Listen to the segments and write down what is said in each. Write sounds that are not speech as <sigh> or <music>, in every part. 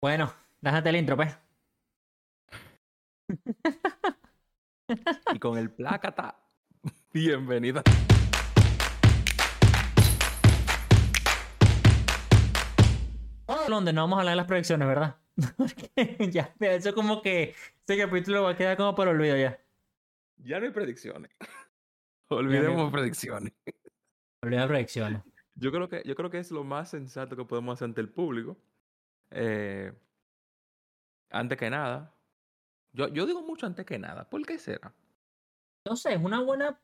Bueno, déjate el intro, pues. <laughs> Y con el plácata, bienvenida. Donde no vamos a hablar de las proyecciones, ¿verdad? <laughs> Porque ya, eso como que este capítulo va a quedar como por olvido ya. Ya no hay predicciones. <laughs> Olvidemos predicciones. Olvida proyecciones. Yo creo, que, yo creo que es lo más sensato que podemos hacer ante el público. Eh, antes que nada. Yo, yo digo mucho antes que nada. ¿Por qué será? No sé, es una buena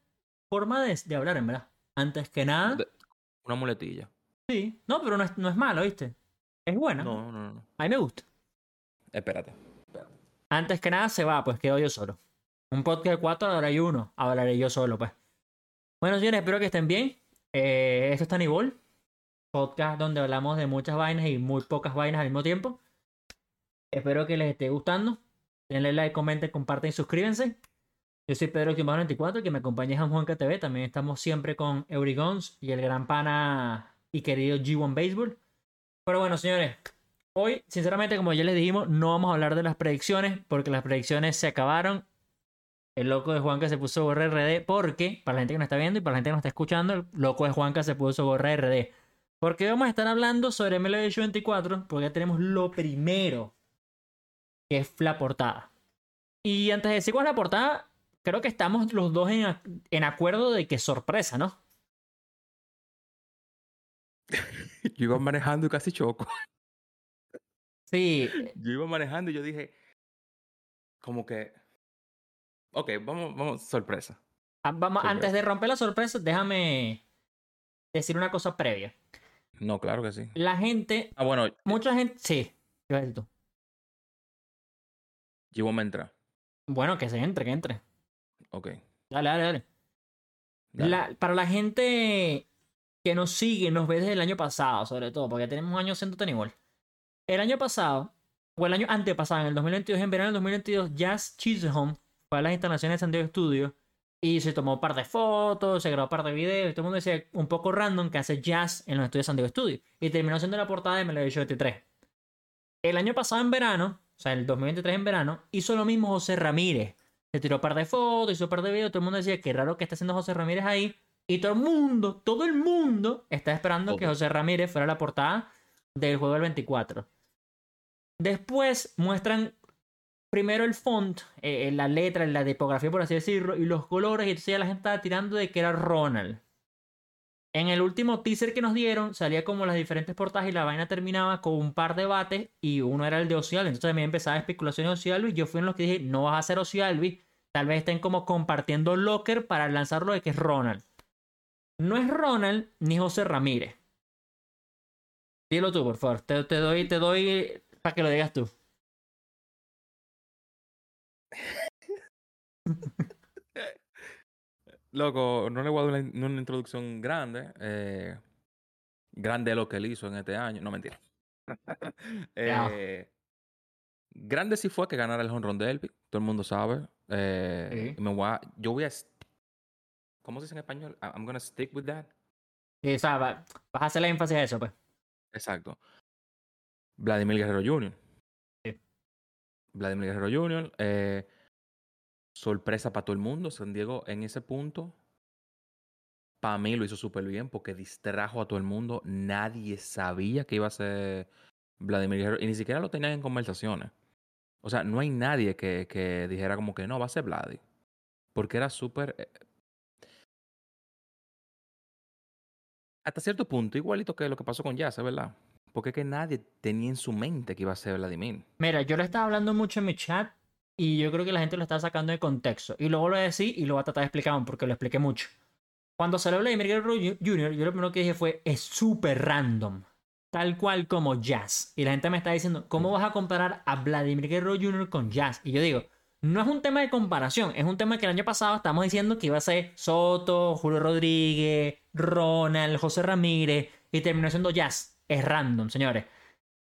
forma de, de hablar, en verdad. Antes que nada. De- Una muletilla. Sí. No, pero no es, no es malo, ¿viste? Es buena. No, no, no. A mí me gusta. Espérate. Antes que nada se va, pues quedo yo solo. Un podcast de cuatro, ahora hay uno. Hablaré yo solo, pues. Bueno, señores, espero que estén bien. Eh, esto es Tanibol, podcast donde hablamos de muchas vainas y muy pocas vainas al mismo tiempo. Espero que les esté gustando. Denle like, comenten, comparten y suscríbanse. Yo soy Pedro 94, que me acompaña es Juanca TV. También estamos siempre con Eurigons y el gran pana y querido G1 Baseball. Pero bueno, señores, Hoy, sinceramente, como ya les dijimos, no vamos a hablar de las predicciones porque las predicciones se acabaron. El loco de Juanca se puso gorra RD porque, para la gente que nos está viendo y para la gente que nos está escuchando, el loco de Juanca se puso gorra RD. Porque vamos a estar hablando sobre MLB 24 porque ya tenemos lo primero, que es la portada. Y antes de decir cuál es la portada, creo que estamos los dos en, ac- en acuerdo de que sorpresa, ¿no? <laughs> Yo iba manejando y casi choco. Sí, Yo iba manejando y yo dije, como que, ok, vamos, vamos, sorpresa. ah, vamos, Sorpresa. antes de romper la sorpresa, déjame decir una cosa previa. No, claro que sí. La gente Ah, bueno, Mucha gente. Sí. ¿Qué vas a decir tú? yo voy a entrar. Bueno, que se entre, que entre. Ok. Dale, dale, dale. dale. La- para la gente que nos sigue, nos ve desde el año pasado, sobre todo, porque tenemos un año siendo tan igual. El año pasado, o el año antepasado, en el 2022, en verano del 2022, Jazz Chisholm fue a las instalaciones de San Diego Studio y se tomó un par de fotos, se grabó un par de videos, y todo el mundo decía un poco random que hace jazz en los estudios de San Diego Studio. Y terminó siendo la portada de MLB 23. El año pasado en verano, o sea, el 2023 en verano, hizo lo mismo José Ramírez. Se tiró un par de fotos, hizo un par de videos, todo el mundo decía que raro que está haciendo José Ramírez ahí. Y todo el mundo, todo el mundo está esperando que. José Ramírez fuera la portada del juego del 24. Después muestran primero el font, eh, la letra, la tipografía, por así decirlo, y los colores, y entonces ya la gente estaba tirando de que era Ronald. En el último teaser que nos dieron, salía como las diferentes portadas y la vaina terminaba con un par de bates y uno era el de Ocial. Entonces también empezaba especulaciones de Ocial y yo fui en los que dije, no vas a hacer Ocial, tal vez estén como compartiendo locker para lanzarlo de que es Ronald. No es Ronald ni José Ramírez. Dilo tú, por favor. Te doy, te doy para que lo digas tú. <laughs> Loco, no le voy a dar una, una introducción grande. eh, grande lo que él hizo en este año. No, mentira. <laughs> Eh, grande sí fue que ganara el honrón de Elvis. Todo el mundo sabe. Eh, Sí. y me voy a- yo voy a... ¿Cómo se dice en español? I- I'm gonna stick with that. Y, o sea, vas a hacerle énfasis a eso, pues. Exacto. Vladimir Guerrero Jr. Vladimir Guerrero Jr. eh, sorpresa para todo el mundo. San Diego en ese punto, para mí lo hizo súper bien porque distrajo a todo el mundo. Nadie sabía que iba a ser Vladimir Guerrero y ni siquiera lo tenían en conversaciones. O sea, no hay nadie que, que dijera como que no, va a ser Vladi. Porque era súper... eh, hasta cierto punto, igualito que lo que pasó con Jazz, ¿es verdad? Porque es que nadie tenía en su mente que iba a ser Vladimir. Mira, yo lo estaba hablando mucho en mi chat y yo creo que la gente lo está sacando de contexto. Y luego lo voy a decir y lo voy a tratar de explicar porque lo expliqué mucho. Cuando salió Vladimir Guerrero Jr., yo lo primero que dije fue, es súper random. Tal cual como Jazz. Y la gente me está diciendo, ¿cómo vas a comparar a Vladimir Guerrero Jr. con Jazz? Y yo digo, no es un tema de comparación, es un tema que el año pasado estamos diciendo que iba a ser Soto, Julio Rodríguez, Ronald, José Ramírez, y terminó siendo Jazz. Es random, señores.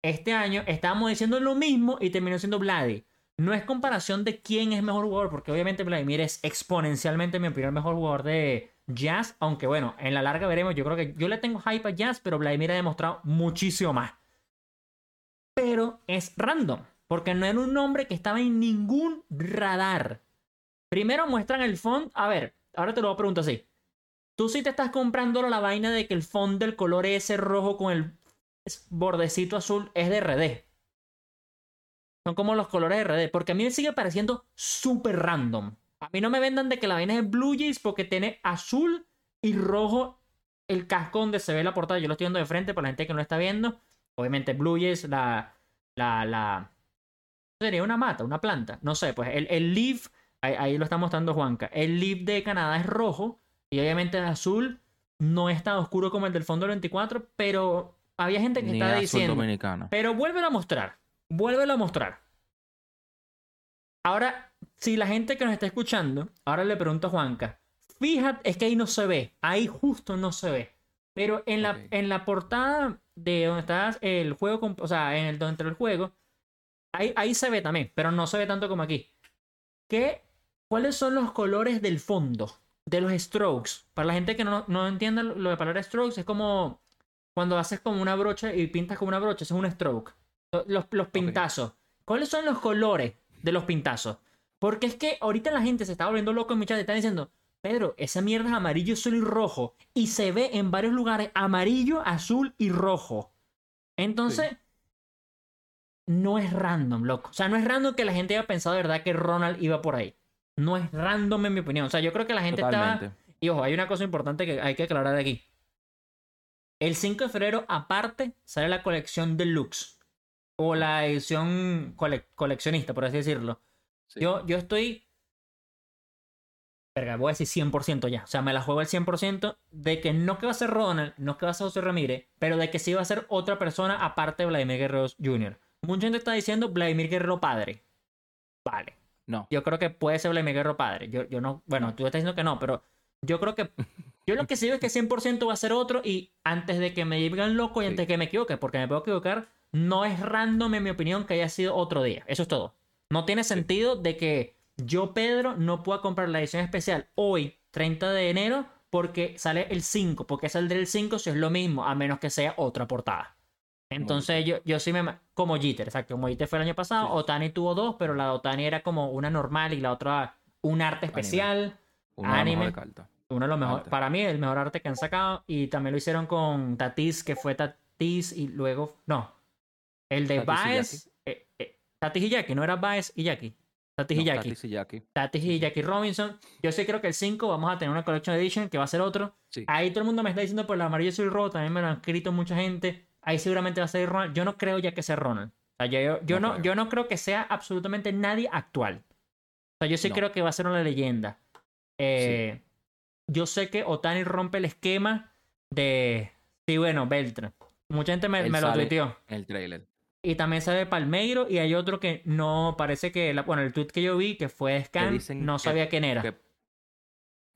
Este año estábamos diciendo lo mismo y terminó siendo Vladi. No es comparación de quién es mejor jugador, porque obviamente Vladimir es exponencialmente, en mi opinión, el mejor jugador de Jazz. Aunque bueno, en la larga veremos. Yo creo que yo le tengo hype a Jazz, pero Vladimir ha demostrado muchísimo más. pero es random, porque no era un nombre que estaba en ningún radar. Primero muestran el font, a ver, ahora te lo voy a preguntar así. Tú sí te estás comprando la vaina de que el font del color ese rojo con el bordecito azul es de RD. Son como los colores de RD, porque a mí me sigue pareciendo súper random. A mí no me vendan de que la vaina es Blue Jays porque tiene azul y rojo el casco donde se ve la portada. Yo lo estoy viendo de frente para la gente que no está viendo. Obviamente Blue Jays, la... la, la sería una mata, una planta. No sé, pues el, el leaf, ahí, lo está mostrando Juanca. El leaf de Canadá es rojo y obviamente el azul no es tan oscuro como el del fondo del 24, pero había gente que estaba diciendo. Pero vuélvelo a mostrar. Vuélvelo a mostrar. Ahora, si la gente que nos está escuchando, ahora le pregunto a Juanca, fíjate, es que ahí no se ve, ahí justo no se ve. Pero en, la, en la portada de donde está el juego, o sea, en el donde el juego, ahí, ahí se ve también, pero no se ve tanto como aquí. ¿Qué, ¿Cuáles son los colores del fondo de los strokes? Para la gente que no, no entiende lo de palabra strokes, es como cuando haces como una brocha y pintas como una brocha, eso es un stroke. Los, los pintazos. ¿Cuáles son los colores de los pintazos? Porque es que ahorita la gente se está volviendo loco en mi chat y está diciendo, Pedro, esa mierda es amarillo, azul y rojo. Y se ve en varios lugares amarillo, azul y rojo. Entonces, no es random, loco. O sea, no es random que la gente haya pensado de verdad que Ronald iba por ahí. No es random en mi opinión. O sea, yo creo que la gente está... Y ojo, hay una cosa importante que hay que aclarar aquí. El 5 de febrero, aparte, sale la colección deluxe. O la edición coleccionista, por así decirlo. Yo, yo estoy. Verga, voy a decir 100% ya. O sea, me la juego al 100% de que no que va a ser Ronald, no que va a ser José Ramírez, pero de que sí va a ser otra persona aparte de Vladimir Guerrero Jr. Mucha gente está diciendo Vladimir Guerrero padre. Vale. No. Yo creo que puede ser Vladimir Guerrero padre. Yo, yo no. Bueno, tú estás diciendo que no, pero yo creo que <laughs> Yo lo que sé es que 100% va a ser otro y antes de que me digan loco y antes de que me equivoque, porque me puedo equivocar, no es random en mi opinión que haya sido otro día. Eso es todo. No tiene sentido de que yo, Pedro, no pueda comprar la edición especial hoy, 30 de enero, porque sale el 5, porque es el del 5 si es lo mismo, a menos que sea otra portada. Entonces yo, yo sí me... Como Jeter, exacto. Como Jeter fue el año pasado, Otani tuvo dos, pero la de Otani era como una normal y la otra un arte especial. Anime. anime. Uno de los mejores, para mí, el mejor arte que han sacado. Y también lo hicieron con Tatis, que fue Tatis y luego. No. El de Baez. Eh, eh, Tatis y Jackie, no era Baez y Jackie. Tatis y Jackie. Tatis y Jackie. Tatis y Jackie Robinson. Yo sí creo que el 5 vamos a tener una Collection Edition que va a ser otro. Ahí todo el mundo me está diciendo por el amarillo y el rojo. También me lo han escrito mucha gente. Ahí seguramente va a ser Ronald. Yo no creo ya que sea Ronald. O sea, yo, yo, no, yo no creo que sea absolutamente nadie actual. O sea, yo sí creo que va a ser una leyenda. Eh, yo sé que Otani rompe el esquema de. Sí, bueno, Beltrán. Mucha gente me, lo tuiteó. El trailer. Y también sale Palmeiro y hay otro que no parece que. bueno, el tweet que yo vi que fue Scan, no sabía quién era.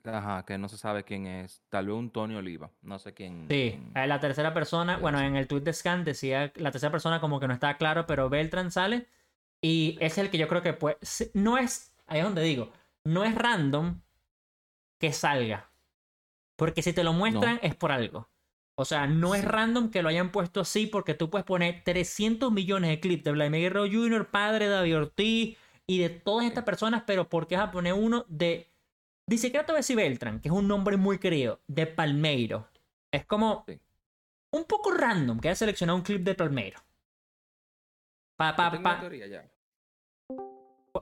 ajá, que no se sabe quién es. Tal vez un Tony Oliva. No sé quién. Sí, la tercera persona. Bueno, en el tweet de Scan decía la tercera persona como que no estaba claro, pero Beltrán sale. Y es el que yo creo que puede. No es. Ahí es donde digo. No es random, que salga. Porque si te lo muestran es por algo. O sea, no es random que lo hayan puesto así porque tú puedes poner 300 millones de clips de Vladimir Guerrero Jr., padre de David Ortiz y de todas estas personas, pero ¿por qué vas a poner uno de Disecreto Bessie Beltran, que es un nombre muy querido, de Palmeiro? Es como un poco random que haya seleccionado un clip de Palmeiro. Pa, pa, Teoría ya.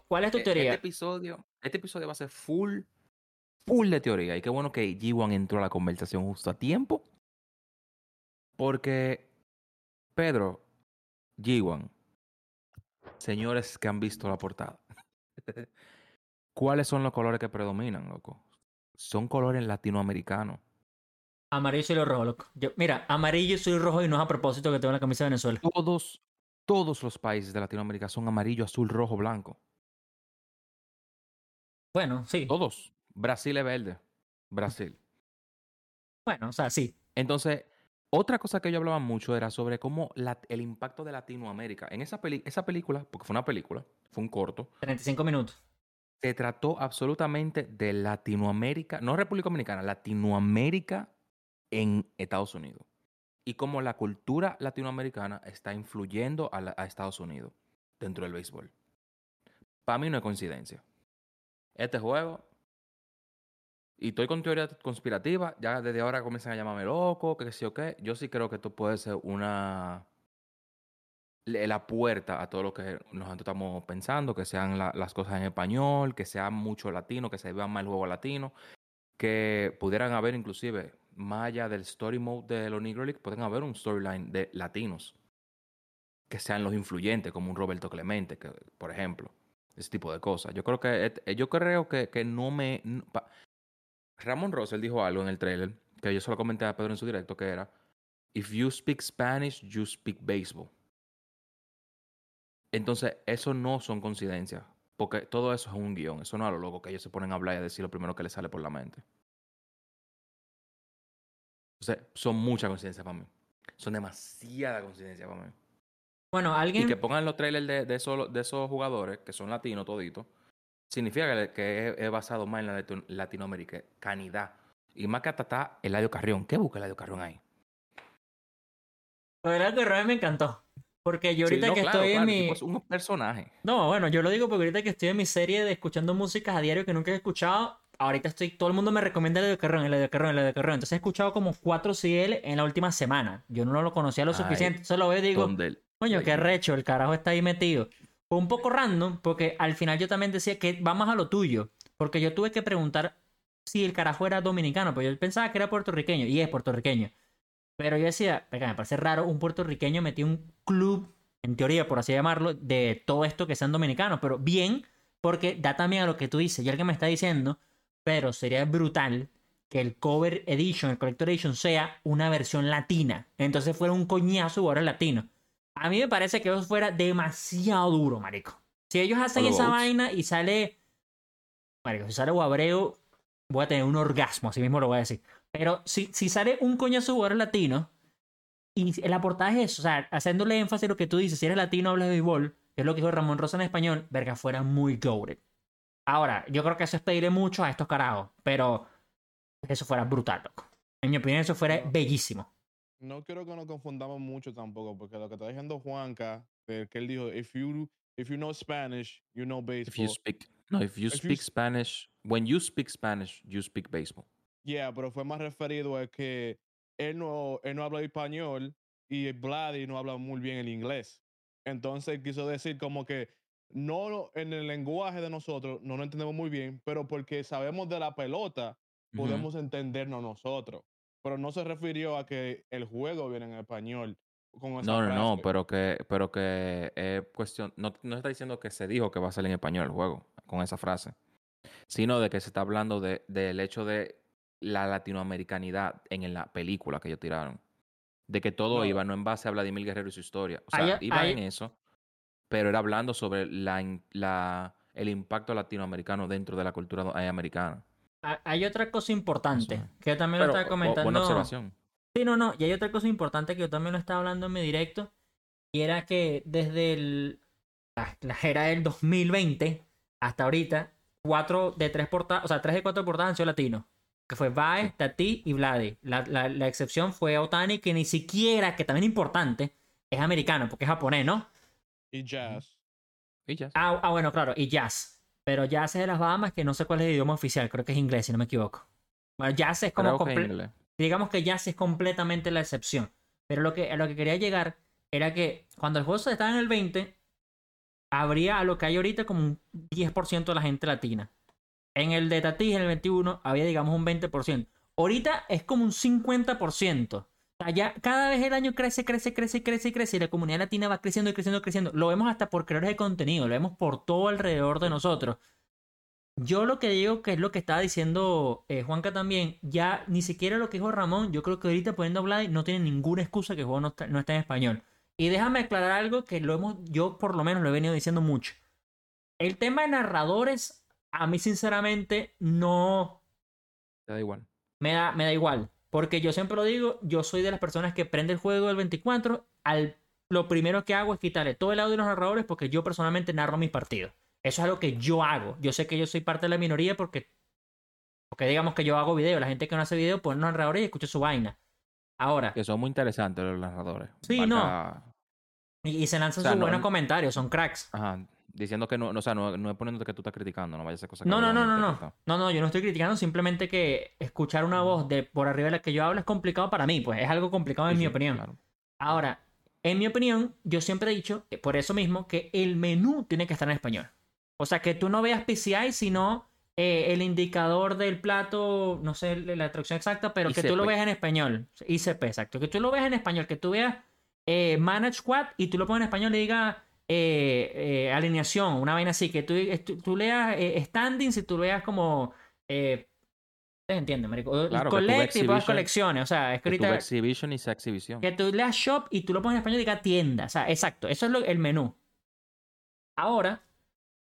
¿Cuál es tu e-, teoría? Este episodio, este episodio va a ser full full de teoría. Y qué bueno que G1 entró a la conversación justo a tiempo. Porque, Pedro, G1, señores que han visto la portada, <laughs> ¿cuáles son los colores que predominan, loco? Son colores latinoamericanos. Amarillo y rojo, loco. mira, amarillo y rojo y no es a propósito que tengo la camisa de Venezuela. Todos, todos los países de Latinoamérica son amarillo, azul, rojo, blanco. Bueno, sí. Todos. Brasil es verde. Brasil. Bueno, o sea, sí. Entonces, otra cosa que yo hablaba mucho era sobre cómo el impacto de Latinoamérica. En esa, esa película, porque fue una película, fue un corto. 35 minutos. Se trató absolutamente de Latinoamérica, no República Dominicana, Latinoamérica en Estados Unidos. y cómo la cultura latinoamericana está influyendo a, la- a Estados Unidos dentro del béisbol. Para mí no es coincidencia. Este juego, y estoy con teoría conspirativa, ya desde ahora comienzan a llamarme loco, que sí o qué. Yo sí creo que esto puede ser una la puerta a todo lo que nosotros estamos pensando, que sean la- las cosas en español, que sea mucho latino, que se vea más el juego latino, que pudieran haber inclusive, más allá del story mode de los Negro League, pueden haber un storyline de latinos, que sean los influyentes, como un Roberto Clemente, que, por ejemplo, ese tipo de cosas. Yo creo que, et- yo creo que, que no me... Ramón Russell dijo algo en el trailer, que yo solo comenté a Pedro en su directo, que era, If you speak Spanish, you speak baseball. Entonces, eso no son coincidencias. Porque todo eso es un guion. Eso no es lo loco que ellos se ponen a hablar y a decir lo primero que les sale por la mente. Entonces, son muchas coincidencias para mí. Son demasiadas coincidencias para mí. Bueno, Y alguien. que pongan los trailers de, de, esos, de esos jugadores, que son latinos toditos, significa que, es, basado más en la latino- latinoamericanidad. Y más que hasta está Eladio Carrión. ¿Qué busca Eladio Carrión ahí? Lo Eladio Carrión me encantó. Porque yo ahorita Sí, no, que claro, estoy claro, en mi. es un personaje. No, bueno, yo lo digo porque ahorita que estoy en mi serie de escuchando músicas a diario que nunca he escuchado, ahorita estoy, todo el mundo me recomienda el de Carrón, el de Carrón, el de Carrón. Entonces he escuchado como 4 CL en la última semana. Yo no lo conocía lo Ay, suficiente. Solo veo y digo, coño, qué recho, el carajo está ahí metido. Fue un poco random porque al final yo también decía que va más a lo tuyo. Porque yo tuve que preguntar si el carajo era dominicano, pues yo pensaba que era puertorriqueño y es puertorriqueño. Pero yo decía, venga, me parece raro un puertorriqueño metido en un club, en teoría, por así llamarlo, de todo esto que sean dominicanos. Pero bien, porque da también a lo que tú dices. Y alguien me está diciendo, pero sería brutal que el cover edition, el collector edition, sea una versión latina. Entonces fuera un coñazo jugadores latino. A mí me parece que eso fuera demasiado duro, marico. Si ellos hacen esa vaina y sale... Marico, si sale Guabreu, voy a tener un orgasmo, así mismo lo voy a decir. Pero si, si sale un coñazo de jugadores latinos, y en la portada es eso, o sea, haciéndole énfasis a lo que tú dices, si eres latino, hablas de béisbol, que es lo que dijo Ramón Rosa en español, verga, fuera muy goated. Ahora, yo creo que eso es pedirle mucho a estos carajos, pero eso fuera brutal, loco. En mi opinión, eso fuera bellísimo. No quiero que nos confundamos mucho tampoco, porque lo que está diciendo Juanca, que él dijo, if you, if you know Spanish, you know If baseball. you speak, no, if you If you speak s- Spanish, when you speak Spanish, you speak baseball. Yeah, pero fue más referido a que él no, él no habla español y Vladi no habla muy bien el inglés. Entonces quiso decir como que no en el lenguaje de nosotros no lo entendemos muy bien, pero porque sabemos de la pelota, podemos entendernos nosotros. Pero no se refirió a que el juego viene en español. Con esa No, no, no, pero que, pero que es cuestión, no, no está diciendo que se dijo que va a salir en español el juego con esa frase, sino de que se está hablando de, del hecho de la latinoamericanidad en la película que ellos tiraron. De que todo No. iba no en base a Vladimir Guerrero y su historia. O sea, iba en eso, pero era hablando sobre la, la, el impacto latinoamericano dentro de la cultura eh, americana. Ha- Hay otra cosa importante Eso. que yo también lo estaba comentando. buena observación. Sí, no, no. Y hay otra cosa importante que yo también lo estaba hablando en mi directo. Y era que desde el, la, la era del 2020 hasta ahorita, cuatro de tres portadas, o sea, tres de cuatro portadas han sido latinos. Que fue Baez, Tati y Vladi. La, la, la excepción fue Otani, que ni siquiera, que también es importante, es americano, porque es japonés, ¿no? Y jazz. Y ya. Ah, ah, bueno, claro, y Jazz. Pero Jazz es de las Bahamas, que no sé cuál es el idioma oficial, creo que es inglés, si no me equivoco. Bueno, Jazz es como que digamos que Jazz es completamente la excepción. Pero lo que, a lo que quería llegar era que cuando el juego estaba en el 20, habría a lo que hay ahorita como un 10% de la gente latina. En el de Tati, en el 21, había digamos un 20%. Ahorita es como un 50%. Ya cada vez el año crece, crece, crece, crece crece. Y la comunidad latina va creciendo y creciendo y creciendo. Lo vemos hasta por creadores de contenido. Lo vemos por todo alrededor de nosotros. Yo lo que digo, que es lo que estaba diciendo eh, Juanca también, ya ni siquiera lo que dijo Ramón, yo creo que ahorita poniendo a Vladi no tiene ninguna excusa que el juego no está, no está en español. Y déjame aclarar algo que lo hemos, yo por lo menos lo he venido diciendo mucho. El tema de narradores, a mí sinceramente no Te da igual. me da, me da igual. Porque yo siempre lo digo, yo soy de las personas que prende el juego del 24, al, lo primero que hago es quitarle todo el audio de los narradores porque yo personalmente narro mis partidos. Eso es algo que yo hago. Yo sé que yo soy parte de la minoría porque, porque digamos que yo hago video. La gente que no hace video pone los narradores y escucha su vaina. Ahora, Que son muy interesantes los narradores. Sí, no. Y, y se lanzan O sea, sus no- buenos comentarios, son cracks. Ajá. Diciendo que no, no, o sea, no, no es poniéndote que tú estás criticando, no vaya a ser cosa que No, no, no, no, no. No, no, yo no estoy criticando, simplemente que escuchar una voz de por arriba de la que yo hablo es complicado para mí, pues es algo complicado en Sí, mi sí, opinión. claro. Ahora, en mi opinión, yo siempre he dicho, que por eso mismo, que el menú tiene que estar en español. O sea, que tú no veas PCI, sino eh, el indicador del plato, no sé la traducción exacta, pero que tú lo veas en español. ICP, exacto. Que tú lo veas en español, que tú veas eh, Manage Squad y tú lo pones en español y diga eh, eh, alineación, una vaina así, que tú, tú, tú leas eh, standings y tú leas como... Eh, ¿Ustedes entienden, marico? Claro, colecciones, o sea, es que Que ahorita... tuvo exhibition y exhibición. Que tú leas shop y tú lo pones en español y diga tienda. O sea, exacto. Eso es lo- el menú. Ahora,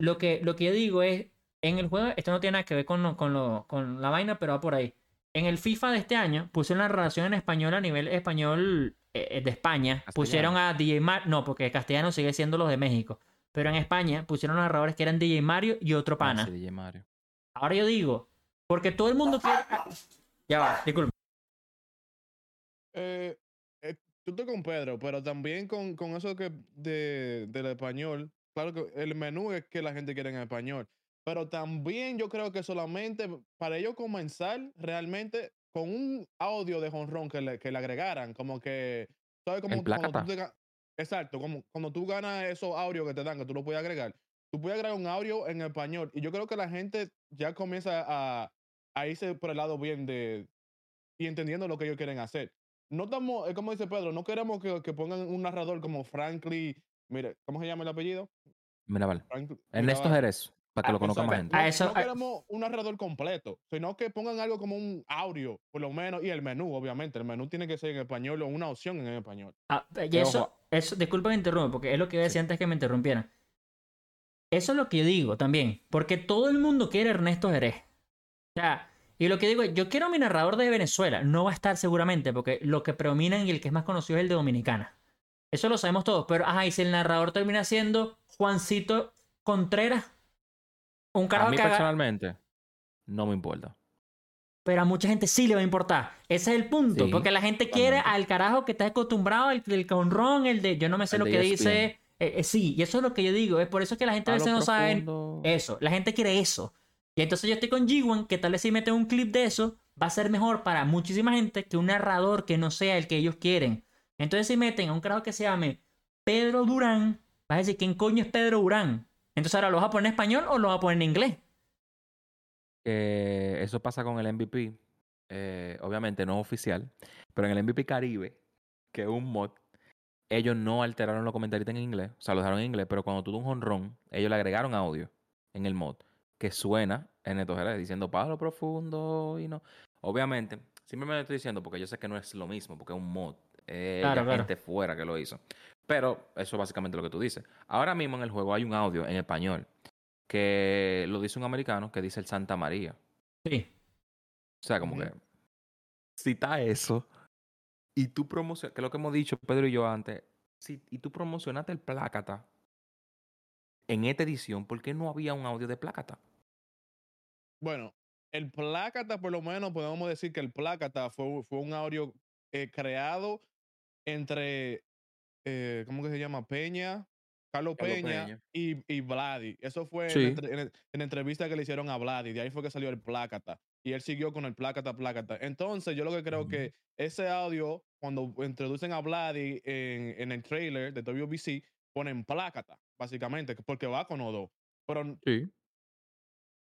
lo que, lo que yo digo es, en el juego, esto no tiene nada que ver con, con, lo- con la vaina, pero va por ahí. En el FIFA de este año pusieron la relación en español a nivel español eh, de España. Castellano. Pusieron a DJ Mario. No, porque castellano sigue siendo los de México. Pero en España pusieron narradores que eran DJ Mario y otro Ah, pana. sí, DJ Mario. Ahora yo digo, porque todo el mundo quiere. Ya va, disculpa. Eh, eh, tú estoy con Pedro, pero también con, con eso que de, del español. Claro que el menú es que la gente quiere en español. Pero también yo creo que solamente para ellos comenzar realmente con un audio de jonrón que le, que le agregaran, como que, ¿sabes? Como cuando tú te Exacto, como cuando tú ganas esos audios que te dan, que tú lo puedes agregar, tú puedes agregar un audio en español. Y yo creo que la gente ya comienza a, a irse por el lado bien de y entendiendo lo que ellos quieren hacer. No estamos, es como dice Pedro, no queremos que, que pongan un narrador como Franklin, mire, ¿cómo se llama el apellido? Mirabal. Franklin Ernesto Mirabal. Jerez, para que Ah, lo conozca más gente. A No, eso- no a- queremos un narrador completo, sino que pongan algo como un audio, por lo menos, y el menú, obviamente. El menú tiene que ser en español o una opción en español. Ah, y Pero eso, ojo. eso, disculpa que interrumpa, porque es lo que yo decía Sí. antes que me interrumpieran. Eso es lo que yo digo también, porque todo el mundo quiere Ernesto Jerez. O sea, y lo que digo es, yo quiero mi narrador de Venezuela, no va a estar seguramente, porque lo que predomina y el que es más conocido es el de Dominicana. Eso lo sabemos todos, pero ajá, y si el narrador termina siendo Juancito Contreras, un A carajo mí que haga- personalmente, no me importa. pero a mucha gente sí le va a importar. Ese es el punto. Sí, porque la gente quiere al carajo que está acostumbrado, el, el conrón, el de yo no me sé El lo que dice. Eh, eh, sí, y eso es lo que yo digo. Es por eso que la gente a A veces no sabe eso. La gente quiere eso. Y entonces yo estoy con G1, que tal vez si meten un clip de eso, va a ser mejor para muchísima gente que un narrador que no sea el que ellos quieren. Entonces si meten a un carajo que se llame Pedro Durán, vas a decir, ¿quién coño es Pedro Durán? Entonces ahora lo vas a poner en español o lo vas a poner en inglés. que eso pasa con el MVP, eh, obviamente no oficial, pero en el MVP Caribe, que es un mod, ellos no alteraron los comentarios en inglés, o sea, lo dejaron en inglés, pero cuando tú das un honrón, ellos le agregaron audio en el mod que suena en Neto Jerez diciendo Pablo profundo y no. Obviamente, simplemente estoy diciendo porque yo sé que no es lo mismo, porque es un mod, eh, claro. gente fuera que lo hizo. Pero eso es básicamente lo que tú dices. Ahora mismo en el juego hay un audio en español que lo dice un americano que dice el Santa María. Sí. O sea, como Ujú. que cita eso y tú promocionas, que es lo que hemos dicho Pedro y yo antes, si, y tú promocionaste el Plácata en esta edición, ¿por qué no había un audio de Plácata? Bueno, el Plácata, por lo menos podemos decir que el Plácata fue, fue un audio eh, creado entre, eh, ¿cómo que se llama? Peña, Carlos Peña, Peña. Y, y Vladi. Eso fue en, Sí. la entre- en, la entrevista que le hicieron a Vladi. De ahí fue que salió el Plácata. Y él siguió con el Plácata, Plácata. Entonces, yo lo que creo Ujú. que ese audio, cuando introducen a Vladi en, en el trailer de WBC, ponen Plácata, básicamente, porque va con O2. Pero Sí,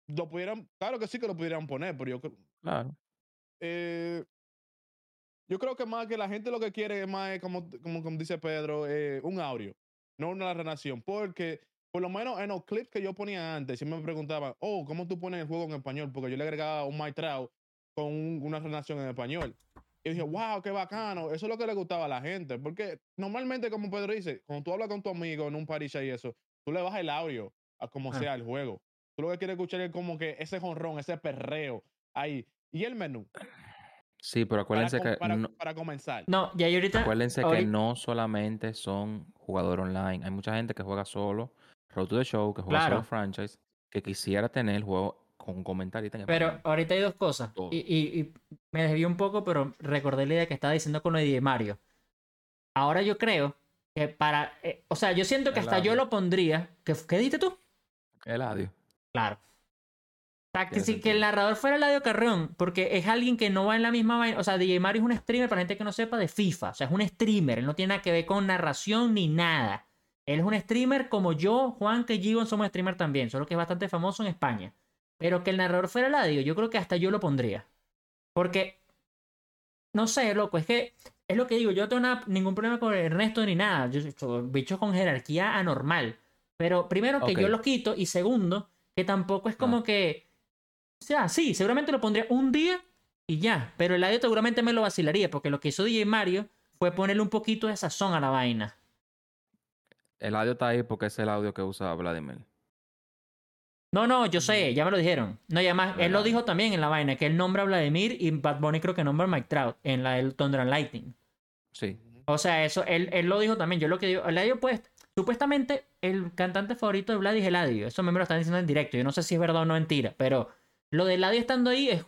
lo pudieran, claro que sí que lo pudieran poner, pero yo creo, claro. eh, yo creo que más que la gente lo que quiere es más, eh, como, como, como dice Pedro, eh, un audio, no una narración, porque por lo menos en los clips que yo ponía antes, siempre me preguntaban, oh, ¿cómo tú pones el juego en español? Porque yo le agregaba un maestrao con un- una narración en español. Y dije, wow, qué bacano. Eso es lo que le gustaba a la gente. Porque normalmente, como Pedro dice, cuando tú hablas con tu amigo en un party y eso, tú le bajas el audio a como Ah. sea el juego. Tú lo que quieres escuchar es como que ese jonrón, ese perreo ahí. Y el menú. Sí, pero acuérdense que para, no, para comenzar. No, y ahí ahorita. acuérdense que no solamente son jugadores online. Hay mucha gente que juega solo Road to the Show, que juega Claro. solo franchise, que quisiera tener el juego con un comentarista en Pero ahorita hay dos cosas. Y, y- y me desvió un poco, pero recordé la idea que estaba diciendo con lo de Mario. Ahora yo creo que para. eh, o sea, yo siento que hasta yo lo pondría. ¿Qué, qué dijiste tú? Eladio. Claro. Sea, que si que el narrador fuera Eladio Carrión, porque es alguien que no va en la misma vaina. O sea, DJ Mario es un streamer, para gente que no sepa, de FIFA. O sea, es un streamer. Él no tiene nada que ver con narración ni nada. Él es un streamer como yo, Juan, que Gigon somos streamer también, solo que es bastante famoso en España. Pero que el narrador fuera Eladio, yo creo que hasta yo lo pondría. Porque, no sé, loco, es que es lo que digo, yo no tengo nada- ningún problema con Ernesto ni nada. Yo soy bichos con jerarquía anormal. Pero primero que yo los quito y segundo, que tampoco es como Ah. que... O sea, sí, seguramente lo pondría un día y ya. Pero el audio seguramente me lo vacilaría porque lo que hizo DJ Mario fue ponerle un poquito de sazón a la vaina. El audio está ahí porque es el audio que usa Vladimir. No, no, yo sé, ya me lo dijeron. No, y además, él lo dijo también en la vaina, que él nombra a Vladimir y Bad Bunny creo que nombra a Mike Trout en la del Thunder and Lightning. Sí. O sea, eso, él, él lo dijo también. Yo lo que digo, Eladio, pues, supuestamente el cantante favorito de Vlad es Eladio. Eso me lo están diciendo en directo. Yo no sé si es verdad o no mentira, pero lo de Eladio estando ahí es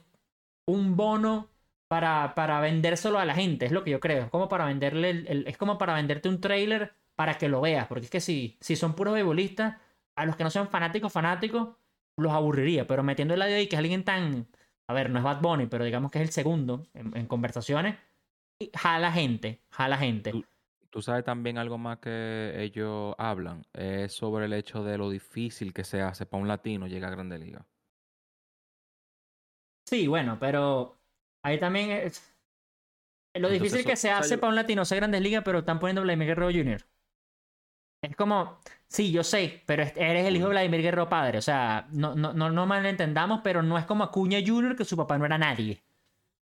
un bono para, para vendérselo a la gente, es lo que yo creo. Es como para venderle, el- el- es como para venderte un trailer para que lo veas, porque es que si, si son puros beisbolistas, a los que no sean fanáticos, fanáticos, los aburriría, pero metiendo Eladio ahí, que es alguien tan, a ver, no es Bad Bunny, pero digamos que es el segundo en, conversaciones, jala gente, jala gente. Tú- Tú sabes también algo más que ellos hablan, es sobre el hecho de lo difícil que se hace para un latino llegar a Grande Liga. Sí, bueno, pero ahí también es lo Entonces, difícil que se o sea, hace para un latino ser grandes ligas, pero están poniendo a Vladimir Guerrero Jr. Es como, sí, yo sé, pero es- eres el hijo de Vladimir Guerrero padre. O sea, no, no, no, no malentendamos, pero no es como Acuña Jr., que su papá no era nadie.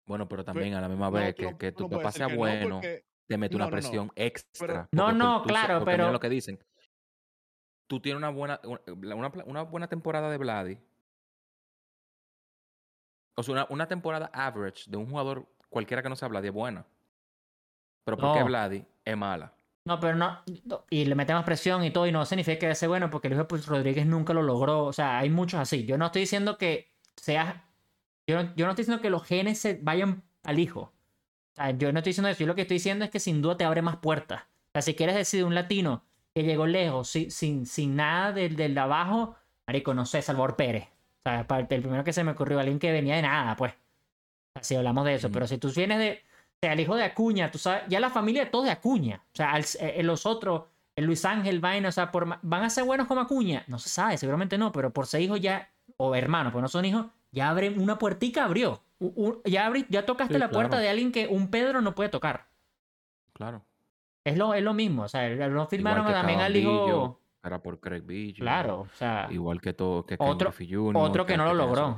Bueno, pero también a la misma vez que, que tu papá sea que bueno, porque- te mete no, una no, no. presión extra. No, no, tú claro, pero- lo que dicen. Tú tienes una buena, una, una, una buena temporada de Vladi. O sea, una, una temporada average de un jugador cualquiera que no sea Vladi es buena. Pero porque No. Vladi es mala. No, pero no, y le mete más presión y todo, y no significa que sea bueno, porque el hijo de pues, Rodríguez nunca lo logró. O sea, hay muchos así. Yo no estoy diciendo que seas. Yo no, yo no estoy diciendo que los genes se vayan al hijo. O sea, yo no estoy diciendo eso. Yo lo que estoy diciendo es que sin duda te abre más puertas. O sea, si quieres decir un latino que llegó lejos, sin, sin, sin nada del, del de abajo, Marico, no sé, Salvador Pérez. O sea, pa- el primero que se me ocurrió, alguien que venía de nada, pues. O sea, si hablamos de eso. Pero si tú vienes de. O sea, el hijo de Acuña, tú sabes, ya la familia de todos de Acuña. O sea, al- eh, los otros, el Luis Ángel, Vaina, o sea, por, ¿van a ser buenos como Acuña? No se sabe, seguramente no, pero por ser hijos ya, o hermanos, porque no son hijos, ya abre una puertica, abrió. U- u- ya, abrí, ya tocaste Sí, la puerta claro. de alguien que un Pedro no puede tocar. Claro. Es lo, es lo mismo, o sea, no firmaron también al hijo. Era por Craig Biggio. Claro, o sea, Igual que todo, que Otro- Ken otro que no lo logró.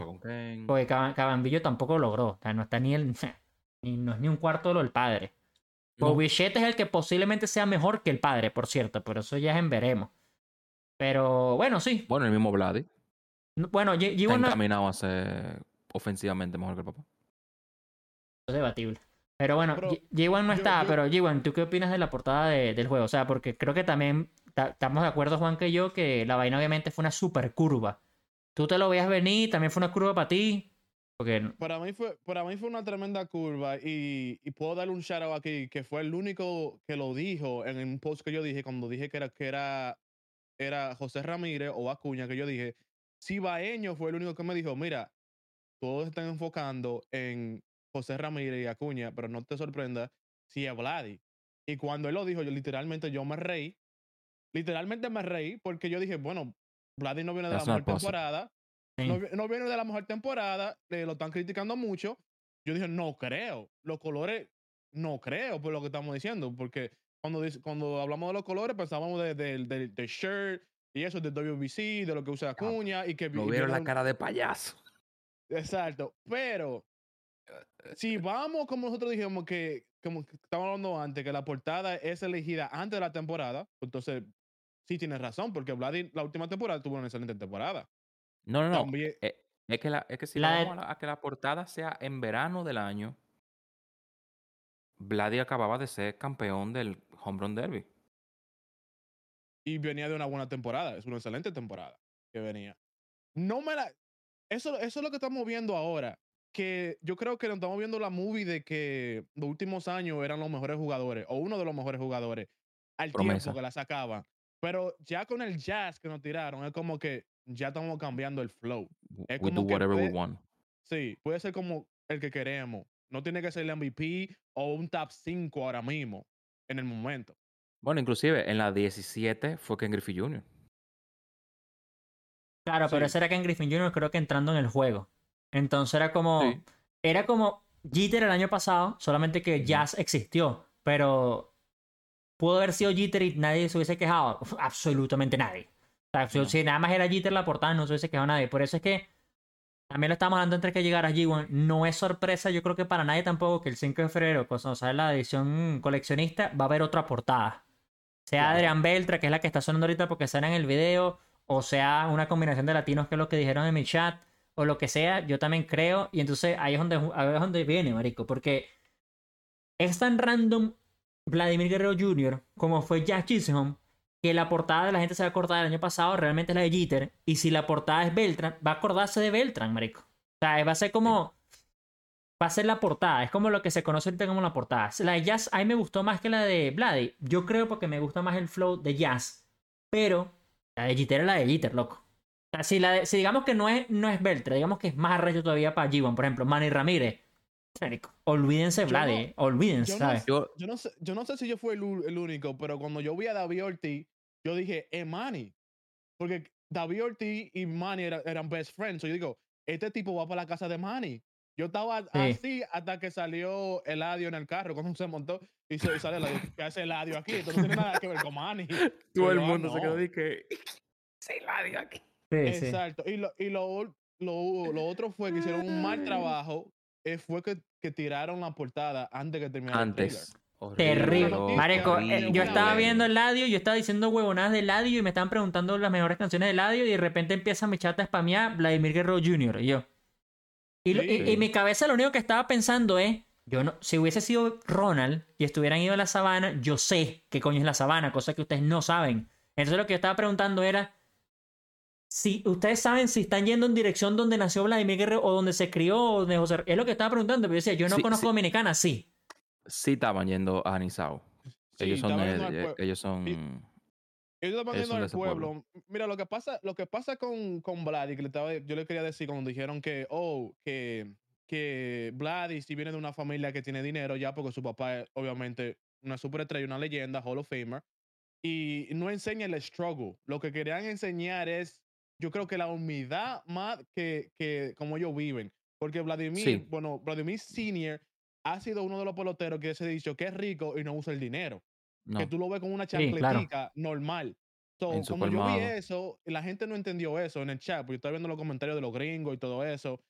porque Cab- Cabambillo tampoco lo logró. O sea, no está ni el. <laughs> Ni, no es ni un cuarto de lo del padre. No, Bichette es el que posiblemente sea mejor que el padre, por cierto, pero eso ya es en veremos. Pero bueno, sí. Bueno, el mismo Vladi Bueno, G- está G1 no encaminado a ser ofensivamente mejor que el papá. es debatible. Pero bueno, Pero G- G1 no está, yo- pero G1, ¿tú qué opinas de la portada de- del juego? O sea, porque creo que también ta- estamos de acuerdo, Juan, que yo, que la vaina obviamente fue una super curva. Tú te lo veías venir, también fue una curva para ti. Porque Para mí fue, para mí fue una tremenda curva y, puedo darle un shout out aquí que fue el único que lo dijo en un post que yo dije cuando dije que era que era, era José Ramírez o Acuña que yo dije si Baeño fue el único que me dijo mira todos están enfocando en José Ramírez y Acuña pero no te sorprenda si es Vladi y cuando él lo dijo yo literalmente yo me reí literalmente me reí porque yo dije bueno Vladi no viene de That's la mejor temporada sí. no, vi- no viene de la mejor temporada, eh, lo están criticando mucho. Yo dije, no creo. Los colores, no creo por lo que estamos diciendo, porque cuando, cuando hablamos de los colores pensábamos de, de, de- de shirt y eso, de WBC, de lo que usa Acuña y que No y vieron la cara de payaso. Exacto, pero si vamos como nosotros dijimos que, como que estábamos hablando antes, que la portada es elegida antes de la temporada, pues entonces sí tienes razón, porque Vladi la última temporada tuvo una excelente temporada. No, no, no. También, Eh, Es que, la, es que si La vamos de- a, la- a que la portada sea en verano del año, Vladi acababa de ser campeón del Home Run Derby. y venía de una buena temporada. Es una excelente temporada que venía. No me la. eso, eso es lo que estamos viendo ahora. Que yo creo que nos estamos viendo la movie de que los últimos años eran los mejores jugadores, o uno de los mejores jugadores, al Promesa. tiempo que la sacaban. Pero ya con el jazz que nos tiraron, es como que ya estamos cambiando el flow. Es We do como whatever we want. Sí, puede ser como el que queremos. No tiene que ser el MVP o un top 5 ahora mismo, en el momento. Bueno, inclusive en la 17 fue Ken Griffey Jr. Claro, pero ese era Ken Griffin Jr. creo que entrando en el juego. Entonces era como. Sí. Era como Jeter el año pasado, solamente que. Jazz existió. Pero pudo haber sido Jeter y nadie se hubiese quejado. Uf, absolutamente nadie. O sea, si- No. si nada más era Jeter la portada, no se hubiese quejado nadie. Por eso es que también lo estamos hablando entre que llegara G1. No es sorpresa, yo creo que para nadie tampoco, que el 5 de febrero, cuando sale la edición coleccionista, va a haber otra portada. Sea. Adrián Beltra, que es la que está sonando ahorita porque sale en el video, o sea una combinación de latinos, que es lo que dijeron en mi chat, o lo que sea, yo también creo. Y entonces ahí es donde, ahí es donde viene, marico, porque es tan random Vladimir Guerrero Jr. como fue Jack Chisholm, que la portada de la gente se va a acordar del año pasado, realmente es la de Jeter. Y si la portada es Beltran, va a acordarse de Beltran, marico. O sea, va a ser como. Va a ser la portada. Es como lo que se conoce ahorita como la portada. La de Jazz a mí me gustó más que la de Vladi. Yo creo porque me gusta más el flow de Jazz. Pero la de Jeter es la de Jeter, loco. O sea, si, la si digamos que no es, no es Beltra, digamos que es más arrecho todavía para G1. Por ejemplo, Manny Ramírez. Olvídense, Yo Vladi. no- eh, olvídense, yo no ¿sabes? Yo, Yo no sé, yo no sé si yo fui el, el único, pero cuando yo vi a David Ortiz, yo dije, es Manny. Porque David Ortiz y Manny era- eran best friends. So yo digo, este tipo va para la casa de Manny. Yo estaba así hasta que salió Eladio en el carro cuando se montó y, se, y sale Eladio. ¿Qué hace Eladio aquí? Esto no tiene nada que ver con Manny. <laughs> todo el ah, mundo se quedó no. de que. Se la dio aquí. Sí, sí. Exacto. Y, lo, y lo, lo, lo otro fue que hicieron un mal trabajo. Eh, fue que, que tiraron la portada antes que terminara el trailer. Antes. Terrible. Horrible, Marico, eh, yo estaba viendo el Ladio, yo estaba diciendo huevonadas de Ladio y me estaban preguntando las mejores canciones de Ladio y de repente empieza mi chat a spamear Vladimir Guerrero Jr. y yo. Y, lo- y- Sí. y mi cabeza lo único que estaba pensando es, yo no, si hubiese sido Ronald y estuvieran ido a la sabana, yo sé qué coño es la sabana, cosa que ustedes no saben. Entonces lo que yo estaba preguntando era, si ustedes saben si están yendo en dirección donde nació Vladimir Guerrero o donde se crió o donde José... Es lo que estaba preguntando, pero yo decía, yo no Sí, conozco sí. Dominicana, sí. Sí estaban yendo a Anisao. Sí, ellos son. pue- ellos son. Ellos estaban Ellos yendo al pueblo. Mira, lo que pasa, lo que pasa con, con Vladi, que le estaba, yo le quería decir cuando dijeron que, oh, que, que Vladi si viene de una familia que tiene dinero ya, porque su papá es obviamente una superestrella, una leyenda, Hall of Famer, y no enseña el struggle. Lo que querían enseñar es, yo creo que la humildad más que, que como ellos viven. Porque Vladimir, Sí. bueno, Vladimir Senior ha sido uno de los peloteros que se ha dicho que es rico y no usa el dinero No. que tú lo ves con una Sí, claro. chancletica normal. So, cuando yo vi eso, la gente no entendió eso en el chat, porque yo estaba viendo los comentarios de los gringos y todo eso,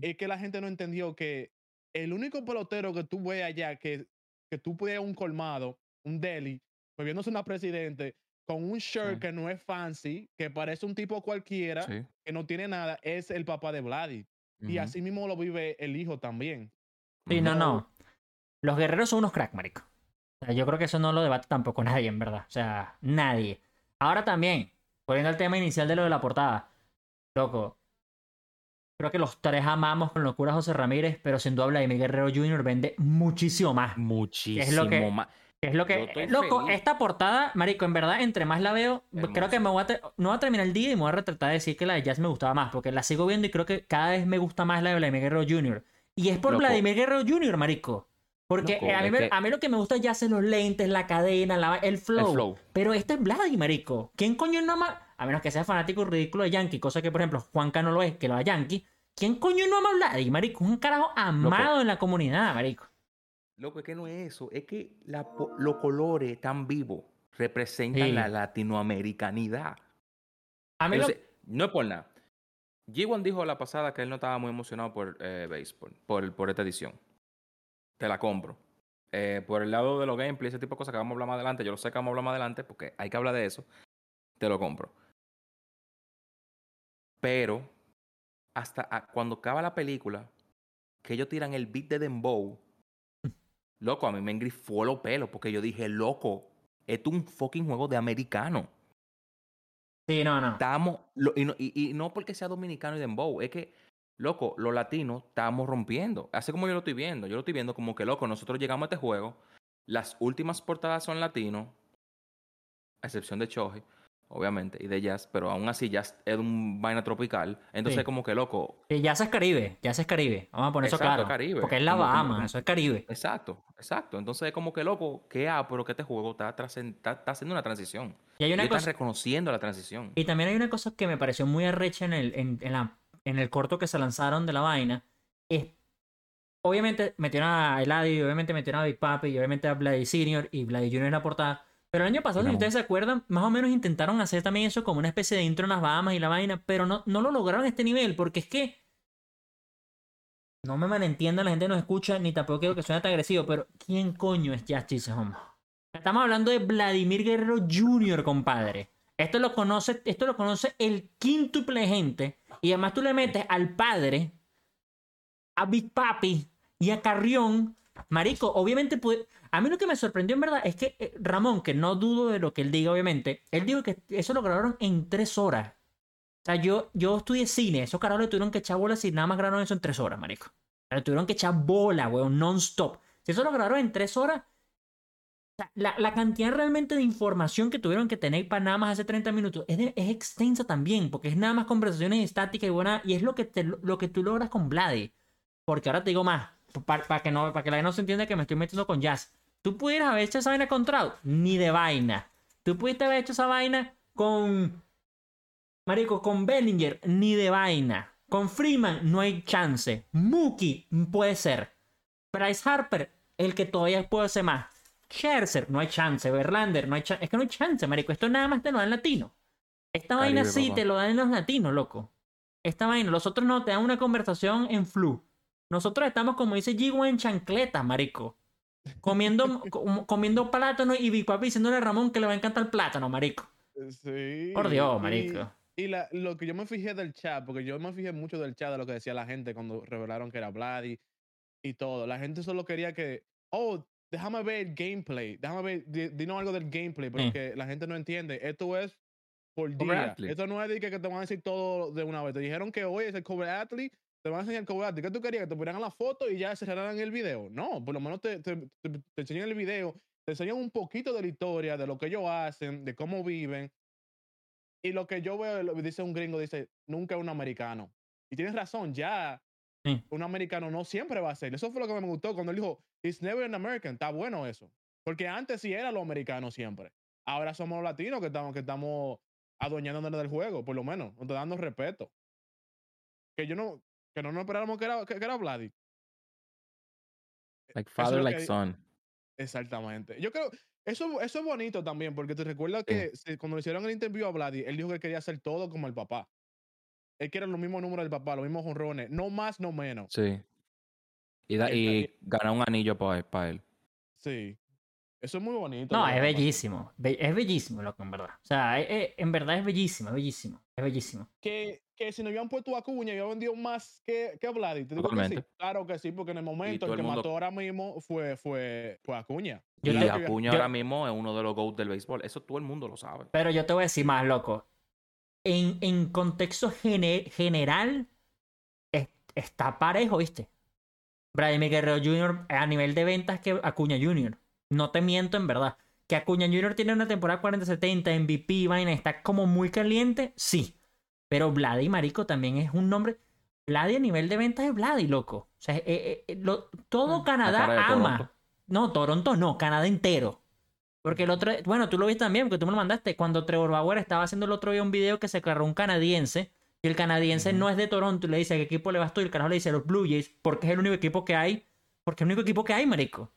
es que la gente no entendió que el único pelotero que tú ves allá, que, que tú puedes un colmado, un deli, bebiéndose una presidente, con un shirt Sí. que no es fancy, que parece un tipo cualquiera, Sí. que no tiene nada, es el papá de Vladi. Y ujú, así mismo lo vive el hijo también. Sí, no, no. Los guerreros son unos crack, marico. O sea, yo creo que eso no lo debate tampoco <laughs> nadie, en verdad. O sea, nadie. Ahora también, poniendo el tema inicial de lo de la portada. Loco. Creo que los tres amamos con locura a José Ramírez, pero sin duda Vladimir Guerrero Jr. vende muchísimo más. Muchísimo que- más. Es lo que. Loco, feliz. esta portada, marico, en verdad, entre más la veo, creo que me voy a no voy a terminar el día y me voy a retratar de decir que la de Jazz me gustaba más, porque la sigo viendo y creo que cada vez me gusta más la de Vladimir Guerrero Jr. Y es por Loco. Vladimir Guerrero Jr., marico. Porque Loco, eh, a, mí que- a mí lo que me gusta ya es los lentes, la cadena, la- el, flow. El flow. Pero este es Vladi, marico. ¿Quién coño no ama? A menos que sea fanático ridículo de Yankee, cosa que, por ejemplo, Juanca no lo es, que lo da Yankee. ¿Quién coño no ama a Vladi, marico? Un carajo amado en la comunidad, marico. Loco, es que no es eso. Es que la los colores tan vivos representan Sí. la latinoamericanidad. A mí lo- Entonces, no es por nada. G1 dijo la pasada que él no estaba muy emocionado por eh, béisbol, por, por esta edición. Te la compro. Eh, por el lado de los gameplay, ese tipo de cosas que vamos a hablar más adelante, yo lo sé que vamos a hablar más adelante porque hay que hablar de eso. Te lo compro. Pero, hasta cuando acaba la película, que ellos tiran el beat de Dembow, loco, a mí me engrifó los pelos porque yo dije, loco, esto es un fucking juego de americano. Sí, no, no. Estamos, lo- y, no, y- y no porque sea dominicano y dembow, es que, loco, los latinos estamos rompiendo. Así como yo lo estoy viendo. Yo lo estoy viendo como que, loco, nosotros llegamos a este juego, las últimas portadas son latinos, a excepción de Choji, obviamente, y de Jazz, pero aún así Jazz es un vaina tropical. Entonces, Sí. como que, loco, Sí, ya es Caribe, ya es Caribe. Vamos a poner eso claro. Caribe. Porque es la Bahama, como- eso es Caribe. exacto, exacto. Entonces, es como que, loco, que ah, pero que este juego está, está, está haciendo una transición. Y hay una Ellos cosa. están reconociendo la transición. Y también hay una cosa que me pareció muy arrecha en el, en, en la, en el corto que se lanzaron de la vaina. Es, obviamente metieron a Eladio, y obviamente metieron a Big Papi, y obviamente a Bloody Senior y Bloody Junior en la portada. Pero el año pasado, si ustedes se acuerdan, más o menos intentaron hacer también eso como una especie de intro en las Bahamas y la vaina, pero no, no lo lograron a este nivel, porque es que. No me malentiendan, la gente no escucha, ni tampoco quiero que suene tan agresivo, pero ¿quién coño es Jazz Chisholm? Estamos hablando de Vladimir Guerrero Jr., compadre. Esto lo conoce, esto lo conoce el quíntuple gente. Y además tú le metes al padre, a Big Papi y a Carrión. Marico, obviamente puede- A mí lo que me sorprendió en verdad es que eh, Ramón, que no dudo de lo que él diga, obviamente, él dijo que eso lo grabaron en tres horas. O sea, yo, yo estudié cine, esos carajos le tuvieron que echar bolas y nada más grabaron eso en tres horas, marico. Le tuvieron que echar bola, weón, non-stop. Si eso lo grabaron en tres horas, la, la cantidad realmente de información que tuvieron que tener para nada más hace 30 minutos es, es extensa también, porque es nada más conversaciones estáticas y buena, y es lo que, te, lo que tú logras con Vladi. Porque ahora te digo más, para que, no, para que la gente no se entienda que me estoy metiendo con jazz. Tú pudieras haber hecho esa vaina con Trout, ni de vaina. Tú pudiste haber hecho esa vaina con. Marico, con Bellinger, ni de vaina. Con Freeman, no hay chance. Mookie, puede ser. Bryce Harper, el que todavía puede ser más. Scherzer, no hay chance. Verlander, no hay chance. Es que no hay chance, marico. Esto nada más te lo dan latino. Esta vaina sí papá. te lo dan los latinos, loco. Esta vaina. Los otros no, te dan una conversación en flu. Nosotros estamos, como dice Gigo, en chancletas, marico. Comiendo, com- comiendo plátano y Big Papi diciéndole a Ramón que le va a encantar el plátano, marico. Sí. Por Dios, y- marico. Y la- lo que yo me fijé del chat, porque yo me fijé mucho del chat de lo que decía la gente cuando revelaron que era Vladi y todo. La gente solo quería que, oh, déjame ver el gameplay, déjame ver, di- dinos algo del gameplay, porque la gente no entiende. Esto es por día. Esto no es de que, te van a decir todo de una vez. Te dijeron que hoy es el cover athlete, te van a enseñar el athlete. ¿Qué tú querías? Que te pusieran la foto y ya cerraran el video. No, por lo menos te, te, te- te enseñan el video, te enseñan un poquito de la historia, de lo que ellos hacen, de cómo viven. Y lo que yo veo, lo- dice un gringo, dice, nunca un americano. Y tienes razón, ya Sí. un americano no siempre va a ser. Eso fue lo que me gustó cuando él dijo, it's never an American. Está bueno eso. Porque antes sí era lo americano siempre. Ahora somos los latinos que estamos, que estamos adueñándonos del juego, por lo menos. Nos dando respeto. Que yo no, que no nos esperábamos que era, que, que era Vladi. Like es father, like que- son. Exactamente. Yo creo, eso, eso es bonito también, porque te recuerdas que cuando le hicieron el interview a Vladi, él dijo que quería hacer todo como el papá. Él quiere los mismos números del papá, los mismos jonrones, no más, no menos. Sí. Y, da, y bien. gana un anillo para él. Sí. Eso es muy bonito. No, es bellísimo. Be- es bellísimo, loco, en verdad. O sea, es- es- en verdad es bellísimo, es bellísimo. Es bellísimo. Que, que si no habían puesto a Cuña, habían vendido más que, que a Vladi. ¿Te digo que sí? Totalmente. Claro que sí, porque en el momento el el que mundo- mató ahora mismo fue, fue, fue Acuña. Yo y te- Acuña yo- ahora mismo es uno de los GOAT del béisbol. Eso todo el mundo lo sabe. Pero yo te voy a decir más, loco. En, en contexto gene- general, es- está parejo, ¿viste? Vladimir Guerrero Jr. a nivel de ventas que Acuña Jr. No te miento, en verdad. Que Acuña Jr. tiene una temporada 40-70, MVP, vaina, está como muy caliente, sí. Pero Vladi, marico, también es un nombre. Vladi a nivel de ventas es Vladi, loco. O sea, eh, eh, eh, lo- todo Mm, Canadá ama. Toronto. No, Toronto no, Canadá entero. Porque el otro, bueno, tú lo viste también, porque tú me lo mandaste. Cuando Trevor Bauer estaba haciendo el otro día un video que se aclaró un canadiense, y el canadiense no es de Toronto, y le dice a qué equipo le vas tú, y el carajo le dice a los Blue Jays, porque es el único equipo que hay, porque es el único equipo que hay, marico.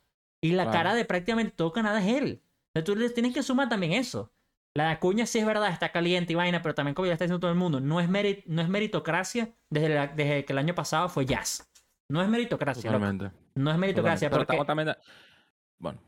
Y la Claro. cara de prácticamente todo Canadá es él. Entonces tú le tienes que sumar también eso. La de Acuña sí es verdad, está caliente y vaina, pero también como ya está diciendo todo el mundo, no es, meri- no es meritocracia desde, la- desde que el año pasado fue jazz. No es meritocracia. Totalmente. No es meritocracia, Totalmente. Porque... también... Bueno,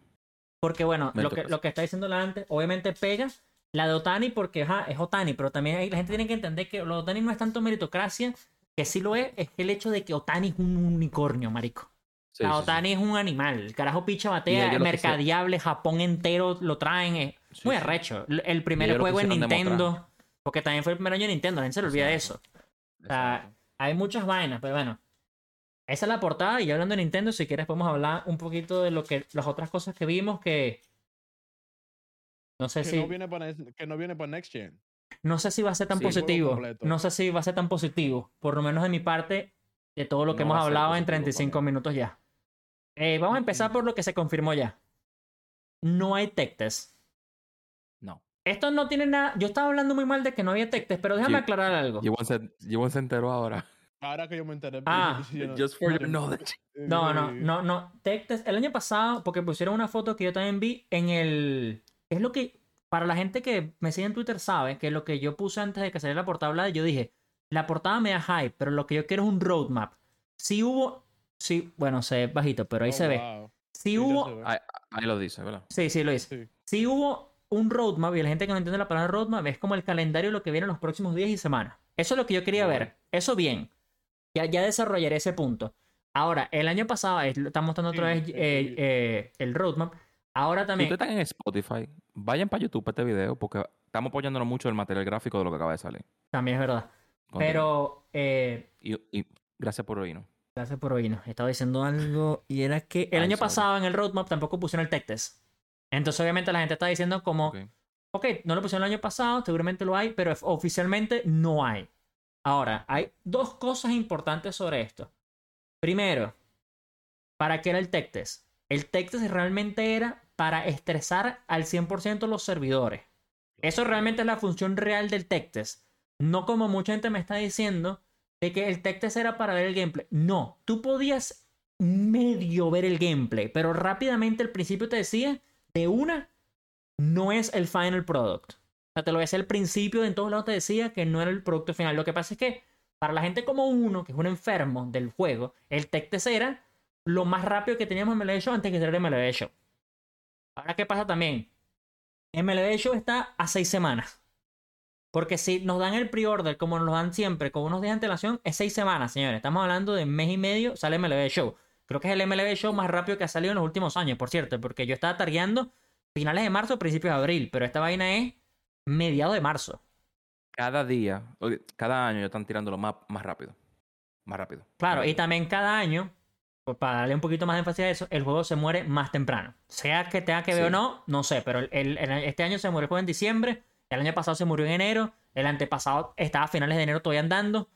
Porque bueno, lo que, lo que está diciendo la antes, obviamente pega la de Otani porque ajá, es Otani, pero también hay- la gente tiene que entender que lo de Otani no es tanto meritocracia, que sí lo es, es el hecho de que Otani es un unicornio, marico. Sí, la sí, sí. Otani es un animal, el carajo picha batea, es mercadiable, Japón entero lo traen, es Sí, muy sí. arrecho. El- primer juego en Nintendo, Porque también fue el primer año de Nintendo, la gente se le olvida de eso. Exacto. sea. Hay muchas vainas, pero bueno. Esa es la portada y hablando de Nintendo, si quieres podemos hablar un poquito de lo que las otras cosas que vimos que no sé Que, si no viene para, que no viene para Next Gen. no sé si va a ser tan Sí, positivo. No sé si va a ser tan positivo, por lo menos de mi parte de todo lo que No hemos hablado en positivo, 35 para mí. minutos ya. Eh, vamos a empezar por lo que se confirmó ya. No hay tech test. No. Esto no tiene nada. Yo estaba hablando muy mal de que no había tech test, pero déjame Yo- aclarar algo. Llevo se, se enteró ahora. Ahora que yo me enteré. Ah, yo no- Just for your yo- knowledge. No, no, no, no. Tech test. El año pasado, porque pusieron una foto que yo también vi en el. Es lo que. Para la gente que me sigue en Twitter sabe que lo que yo puse antes de que saliera la portada yo dije, la portada me da hype, pero lo que yo quiero es un roadmap. Si hubo. Sí, bueno, se ve bajito, pero ahí Oh, se ve. Si Sí, hubo. Ahí, ahí lo dice, ¿verdad? Sí, sí, lo hice. Sí. Si hubo un roadmap, y la gente que no entiende la palabra roadmap, es como el calendario de lo que viene en los próximos días y semanas. Eso es lo que yo quería Bueno. ver. Eso bien. Ya, ya desarrollaré ese punto. Ahora, el año pasado, estamos mostrando otra Sí, vez sí, eh, sí. eh, el roadmap. Ahora Si también. ustedes están en Spotify, vayan para YouTube para este video porque estamos apoyándonos mucho el material gráfico de lo que acaba de salir. También es verdad. Continúa. Pero. eh, Y, y gracias por oírnos. Gracias por oírnos. Estaba diciendo algo y era que el Ay, año sorry. pasado en el roadmap tampoco pusieron el tech test. Entonces, obviamente, la gente está diciendo como. Ok. Ok, no lo pusieron el año pasado, seguramente lo hay, pero oficialmente no hay. Ahora, hay dos cosas importantes sobre esto. Primero, ¿para qué era el tech test? El tech test realmente era para estresar al 100% los servidores. Eso realmente es la función real del tech test. No como mucha gente me está diciendo de que el tech test era para ver el gameplay. No, tú podías medio ver el gameplay, pero rápidamente al principio te decía de una no es el final product. O sea, te lo decía al principio, en todos lados te decía que no era el producto final. Lo que pasa es que para la gente como uno, que es un enfermo del juego, el tech test era lo más rápido que teníamos en MLB Show antes que saliera MLB Show. Ahora, ¿qué pasa también? MLB Show está a seis semanas. Porque si nos dan el pre-order como nos lo dan siempre, con unos días de antelación, es seis semanas, señores. Estamos hablando de mes y medio, sale MLB Show. Creo que es el MLB Show más rápido que ha salido en los últimos años, por cierto, porque yo estaba targueando finales de marzo, principios de abril, pero esta vaina es mediados de marzo. Cada día, cada año ya están tirándolo más, más rápido. Más rápido. Claro, y también cada año, pues, para darle un poquito más de énfasis a eso, el juego se muere más temprano. Sea que tenga que ver Sí. o no, no sé, pero el- el- el- este año se murió el juego en diciembre, el año pasado se murió en enero, el antepasado estaba a finales de enero todavía andando,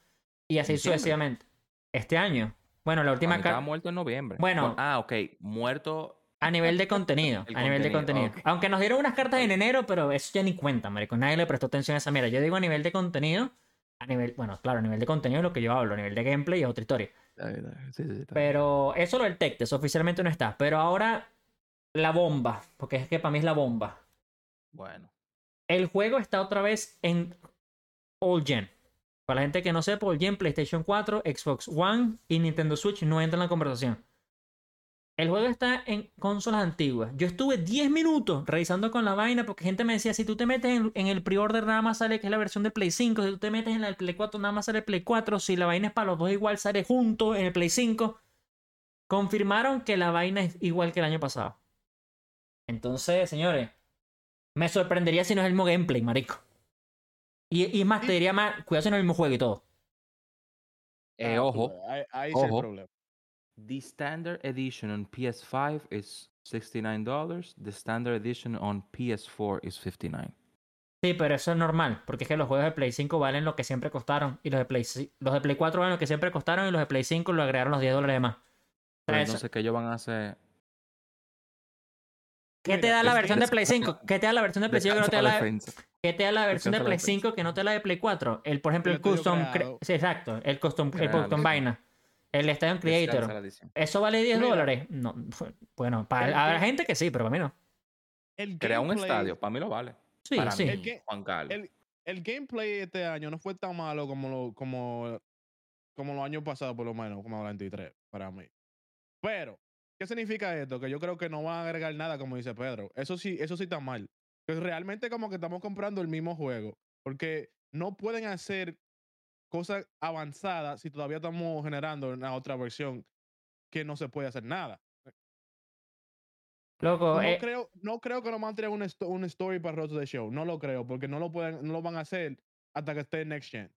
y así sucesivamente. Este año, bueno, la última Para mí estaba ca- muerto en noviembre. Bueno. ah, ok. Muerto. a nivel de contenido, <laughs> a nivel de contenido. Aunque nos dieron unas cartas en enero, pero eso ya ni cuenta, marico. Nadie le prestó atención a esa mierda. Yo digo a nivel de contenido, a nivel, bueno, claro, a nivel de contenido es lo que yo hablo, a nivel de gameplay es otra historia. Sí, sí, sí, está bien. Pero eso lo del tech test oficialmente no está. Pero ahora la bomba, porque es que para mí es la bomba. Bueno. El juego está otra vez en All Gen. Para la gente que no sepa, All Gen, PlayStation 4, Xbox One y Nintendo Switch no entran en la conversación. El juego está en consolas antiguas. Yo estuve 10 minutos revisando con la vaina porque gente me decía, si tú te metes en, el pre-order nada más sale que es la versión de Play 5, si tú te metes en la del Play 4 nada más sale el Play 4, si la vaina es para los dos igual sale junto en el Play 5. Confirmaron que la vaina es igual que el año pasado. Entonces, señores, me sorprendería si no es el mismo gameplay, marico. Y, y más, te diría más, cuidado si no es el mismo juego y todo. Eh, Ah, ojo. Ahí, ahí sí hay ojo. problema. The standard edition on PS5 is $69. The standard edition on PS4 is 59 Sí, pero eso es normal, porque es que los juegos de Play 5 valen lo que siempre costaron. Y los de Play, los de Play 4 valen lo que siempre costaron y los de Play 5 lo agregaron los 10 dólares de más. Pero entonces que ellos van a hacer. ¿Qué te da la versión de Play 5? ¿Qué te da la versión de Play 5 que no te da la, defensa. ¿Qué te da la versión de Play defensa. 5 que no te da la de Play 4? El, por ejemplo, El custom. Sí, exacto. El custom, el custom vaina. El Stadium Creator. ¿Eso vale 10 Mira. dólares? No. Bueno, para habrá gente que sí, pero para mí no. El Crea un estadio, para mí lo vale. Sí, para sí. mí, El Juan Carlos. el- El gameplay este año no fue tan malo como lo, como, como los años pasados, por lo menos, como el 23, para mí. Pero, ¿qué significa esto? Que yo creo que no van a agregar nada, como dice Pedro. Eso sí, eso sí está mal. Que realmente como que estamos comprando el mismo juego. Porque no pueden hacer cosas avanzadas si todavía estamos generando una otra versión que no se puede hacer nada. Loco, No eh, creo, no creo que nos van a tirar un, story para Road the Show. No lo creo, porque no lo pueden, no lo van a hacer hasta que esté Next Gen.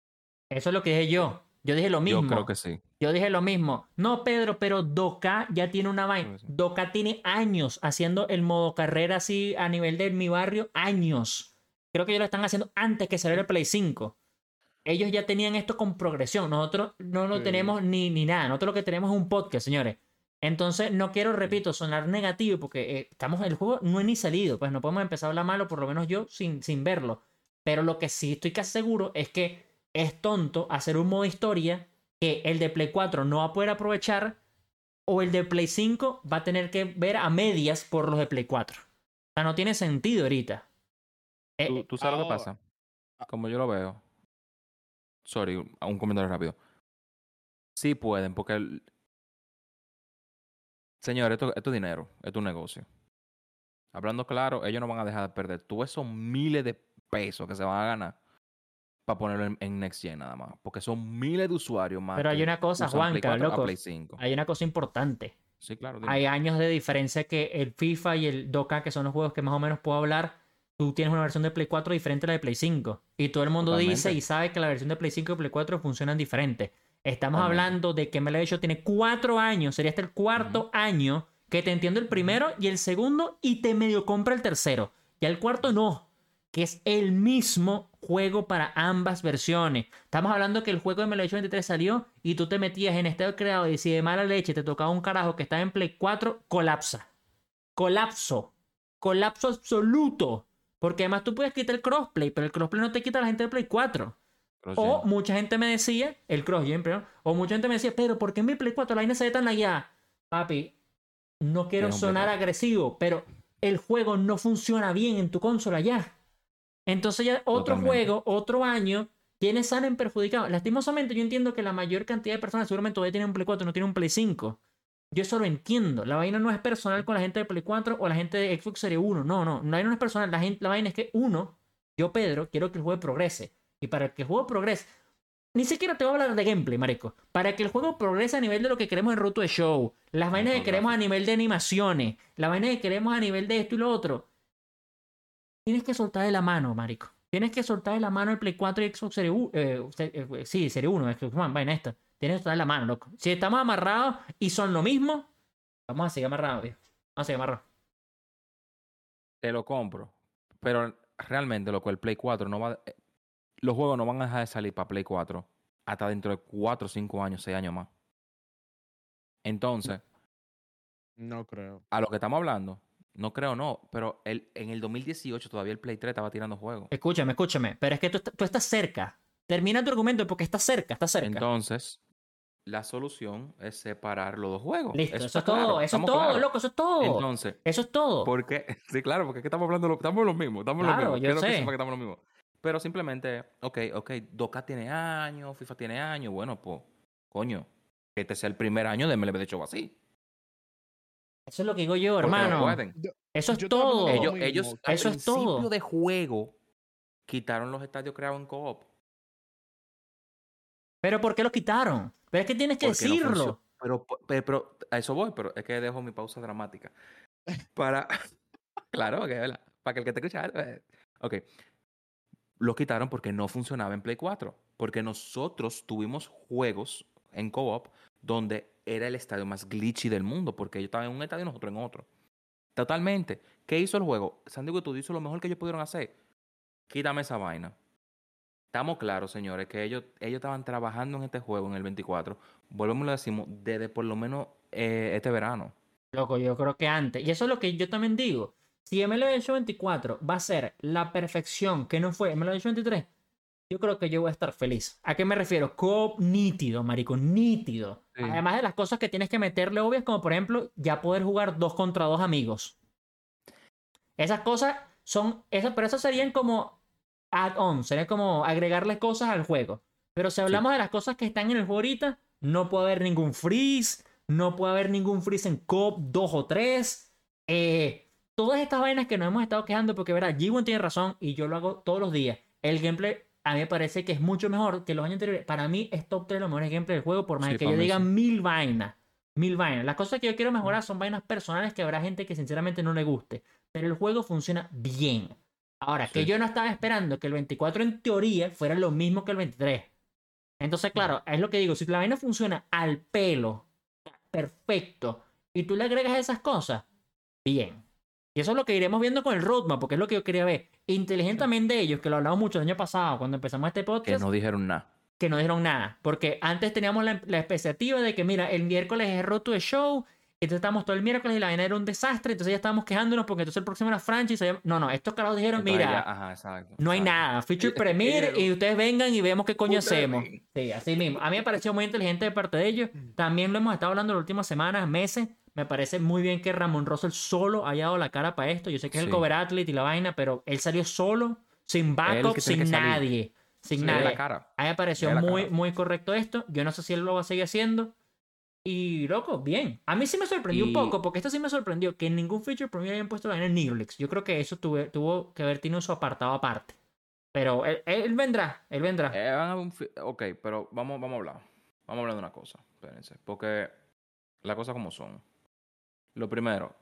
Eso es lo que dije yo. Yo dije lo mismo. Yo creo que sí. Yo dije lo mismo. No, Pedro, pero Doka ya tiene una vaina. Doka tiene años haciendo el modo carrera así a nivel de mi barrio. Años. Creo que ellos lo están haciendo antes que saliera el Play 5. Ellos ya tenían esto con progresión. Nosotros no lo Sí. tenemos ni, ni nada. Nosotros lo que tenemos es un podcast, señores. Entonces, no quiero, repito, sonar negativo porque eh, estamos el juego no es ni salido. Pues no podemos empezar a hablar malo, por lo menos yo, sin, sin verlo. Pero lo que sí estoy casi seguro es que es tonto hacer un modo historia que el de Play 4 no va a poder aprovechar o el de Play 5 va a tener que ver a medias por los de Play 4. O sea, no tiene sentido ahorita. Eh, ¿Tú, tú sabes lo que ahora- pasa? Como yo lo veo. Sorry, un- un comentario rápido. Sí pueden, porque. el- Señor, esto, esto es dinero, esto es un negocio. Hablando claro, ellos no van a dejar de perder todos esos miles de pesos que se van a ganar para ponerlo en, en Next Gen nada más. Porque son miles de usuarios más. Pero hay una cosa, Juanca, 4 a loco. Play 5. hay una cosa importante. Sí, claro. dime. Hay años de diferencia que el FIFA y el Doka, que son los juegos que más o menos puedo hablar, tú tienes una versión de Play 4 diferente a la de Play 5. Y todo el mundo dice y sabe que la versión de Play 5 y Play 4 funcionan diferente. Estamos Totalmente. hablando de que MLB Show tiene cuatro años, sería hasta el cuarto año que te entiendo el primero y el segundo y te medio compra el tercero. Ya el cuarto no, que es el mismo juego para ambas versiones. Estamos hablando que el juego de Show 23 salió y tú te metías en estado creado y si de mala leche te tocaba un carajo que estaba en Play 4, colapsa. Colapso. Colapso absoluto. Porque además tú puedes quitar el crossplay, pero el crossplay no te quita a la gente de Play 4. Pero O mucha gente me decía, el cross-gen, perdón, o mucha gente me decía, pero ¿por qué en mi Play 4 la vaina se ve tan allá? Papi, no quiero sonar 4. agresivo, pero el juego no funciona bien en tu consola ya. Entonces ya otro Totalmente. juego, otro año, quienes salen perjudicados. Lastimosamente yo entiendo que la mayor cantidad de personas seguramente todavía tienen un Play 4, no tienen un Play 5. Yo eso lo entiendo. La vaina no es personal con la gente de Play 4 o la gente de Xbox Series 1. No, no. La vaina no es personal. La, gente, la vaina es que uno, yo Pedro, quiero que el juego progrese. Y para que el juego progrese, ni siquiera te voy a hablar de gameplay, marico. Para que el juego progrese a nivel de lo que queremos en Roto de Show, las vainas que queremos a nivel de animaciones, las vainas que queremos a nivel de esto y lo otro, tienes que soltar de la mano, marico. Tienes que soltar de la mano el Play 4 y Xbox Series 1. eh, eh, sí, Serie 1, Xbox One, vaina esta. Tienes que soltar de la mano, loco. Si estamos amarrados y son lo mismo, vamos a seguir amarrados, viejo. Vamos a seguir amarrados. Te lo compro. Pero realmente, loco, el Play 4 no va. eh, Los juegos no van a dejar de salir para Play 4 hasta dentro de 4, 5 años, 6 años más. Entonces, No creo. a lo que estamos hablando, no creo, no, pero el, en el 2018 todavía el Play 3 estaba tirando juegos. Escúchame, escúchame. Pero es que tú, tú estás cerca. Termina tu argumento porque estás cerca, estás cerca. Entonces, la solución es separar los dos juegos. Listo, eso, es todo, claro, eso es todo, claros. loco, eso es todo. Entonces, eso es todo. ¿Por qué? <laughs> Sí, claro, porque es que estamos hablando, lo- estamos en lo mismo, estamos Claro, lo mismo. yo que sé. que estamos en lo mismo. Pero simplemente, ok, ok, Doka tiene años, FIFA tiene años, bueno, pues, coño, que este sea el primer año de MLB de Show así. Eso es lo que digo yo, no hermano. Eso es Yo todo. Ellos, ellos al Eso es principio todo. de juego quitaron los estadios creados en co-op. Pero ¿por qué lo quitaron? Pero es que tienes que porque decirlo. pero, pero, pero a eso voy, pero es que dejo mi pausa dramática. <laughs> Para. <laughs> claro, ¿verdad? Para que el que te escucha. eh, Ok. Lo quitaron porque no funcionaba en Play 4. Porque nosotros tuvimos juegos en co-op donde era el estadio más glitchy del mundo. Porque ellos estaban en un estadio y nosotros en otro. Totalmente. ¿Qué hizo el juego? San Diego tú hizo lo mejor que ellos pudieron hacer. Quítame esa vaina. Estamos claros, señores, que ellos, ellos estaban trabajando en este juego en el 24. Volvemos lo decimos desde por lo menos eh, este verano. Loco, yo creo que antes. Y eso es lo que yo también digo. Si MLB Show 24 va a ser la perfección que no fue MLB Show 23, yo creo que yo voy a estar feliz. ¿A qué me refiero? Co nítido, marico, nítido. Sí. Además de las cosas que tienes que meterle obvias, como por ejemplo, ya poder jugar dos contra dos amigos. Esas cosas son, esas, pero esas serían como add-on, sería como agregarle cosas al juego. Pero si hablamos de las cosas que están en el juego ahorita, no puede haber ningún freeze, no puede haber ningún freeze en COP 2 o 3. Eh, todas estas vainas que nos hemos estado quejando, porque verá, g tiene razón y yo lo hago todos los días. El gameplay a mí me parece que es mucho mejor que los años anteriores. Para mí es top 3 de los mejores gameplay del juego, por más Sí, que yo diga sí. mil vainas. Mil vainas. Las cosas que yo quiero mejorar son vainas personales que habrá gente que sinceramente no le guste. Pero el juego funciona bien. Ahora, que yo no estaba esperando que el 24 en teoría fuera lo mismo que el 23. Entonces, claro, es lo que digo, si la vaina funciona al pelo, perfecto, y tú le agregas esas cosas, bien. Y eso es lo que iremos viendo con el roadmap, porque es lo que yo quería ver. Inteligentemente de ellos, que lo hablamos mucho el año pasado, cuando empezamos este Que podcast, no dijeron nada. que no dijeron nada. Porque antes teníamos la, la expectativa de que, mira, el miércoles es roto de show, entonces estábamos todo el miércoles y la vaina era un desastre, entonces ya estábamos quejándonos porque entonces el próximo era franchise. No, no, estos caras dijeron, Entonces mira, ya- ajá, exacto, no hay exacto. nada, feature Eh, premiere eh, y ustedes vengan y vemos qué coño hacemos. Sí, así mismo. A mí me pareció muy inteligente de parte de ellos. También lo hemos estado hablando en las últimas semanas, meses. Me parece muy bien que Ramón Russell solo haya dado la cara para esto. Yo sé que es el cover athlete y la vaina, pero él salió solo, sin backup, sin salir. nadie. Sin Sí, nadie. la cara. A mí me pareció de la muy, cara. muy correcto esto. Yo no sé si él lo va a seguir haciendo. Y, loco, bien. A mí sí me sorprendió un poco, porque esto sí me sorprendió que en ningún feature premiere hayan puesto la vaina en Neuralix. Yo creo que eso tuve- tuvo que haber tenido su apartado aparte. Pero él, él vendrá, él vendrá. Eh, ok, pero vamos, vamos a hablar. Vamos a hablar de una cosa. Espérense. Porque las cosas como son. Lo primero,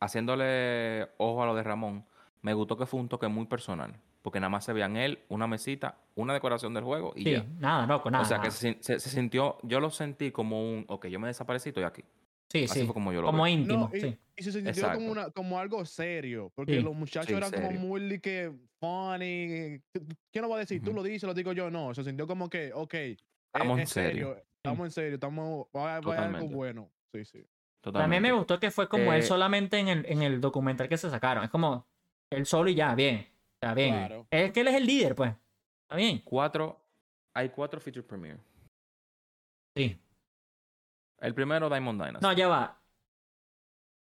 haciéndole ojo a lo de Ramón, me gustó que fue un toque muy personal. Porque nada más se veían él, una mesita, una decoración del juego y sí, ya. nada, loco, nada. o sea, que se, se- se sintió, yo lo sentí como un, ok, yo me desaparecí y estoy aquí. Sí, Así sí. fue como yo lo Como vi. íntimo, No, y, sí. y se sintió Exacto. como, una, como algo serio, porque Sí. los muchachos Sí, eran como muy que funny. ¿Quién lo va a decir? Tú lo dices, lo digo yo, no. Se sintió como que, ok, es- Estamos en es serio, serio. estamos en serio, estamos, va, va a haber algo bueno. Sí, sí. También me gustó que fue como él Eh, solamente en el, en el documental que se sacaron. Es como él solo y ya, bien. Está bien. Claro. Es que él es el líder, pues. Está bien. Cuatro, hay cuatro feature premiere. Sí. El primero, Diamond Dynasty. No, ya va.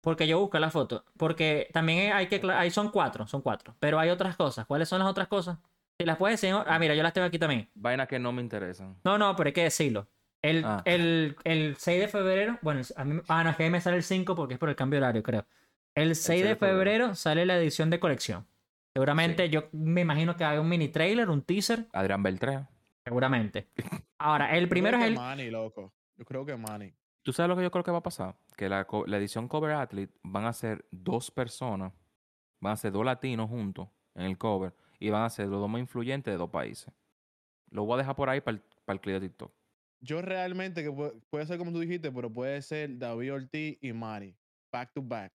Porque yo busco la foto. Porque también hay que. Ahí son cuatro, son cuatro. Pero hay otras cosas. ¿Cuáles son las otras cosas? Si las puedes decir. Ah, mira, yo las tengo aquí también. Vainas que no me interesan. No, no, pero hay que decirlo. El, Ah. el, el 6 de febrero. Bueno, a mí, ah, no, es que ahí me sale el 5 porque es por el cambio de horario, creo. El 6 de febrero sale la edición de colección. Seguramente Sí. yo me imagino que hay un mini trailer, un teaser. Adrián Beltré. Seguramente. Ahora, el Yo primero creo es que el. Manny, loco. Yo creo que Manny. ¿Tú sabes lo que yo creo que va a pasar? Que la, la edición Cover Athlete van a ser dos personas, van a ser dos latinos juntos en el cover y van a ser los dos más influyentes de dos países. Lo voy a dejar por ahí para el, para el clip de TikTok. Yo realmente, que puede, puede ser como tú dijiste, pero puede ser David Ortiz y Manny. Back to back.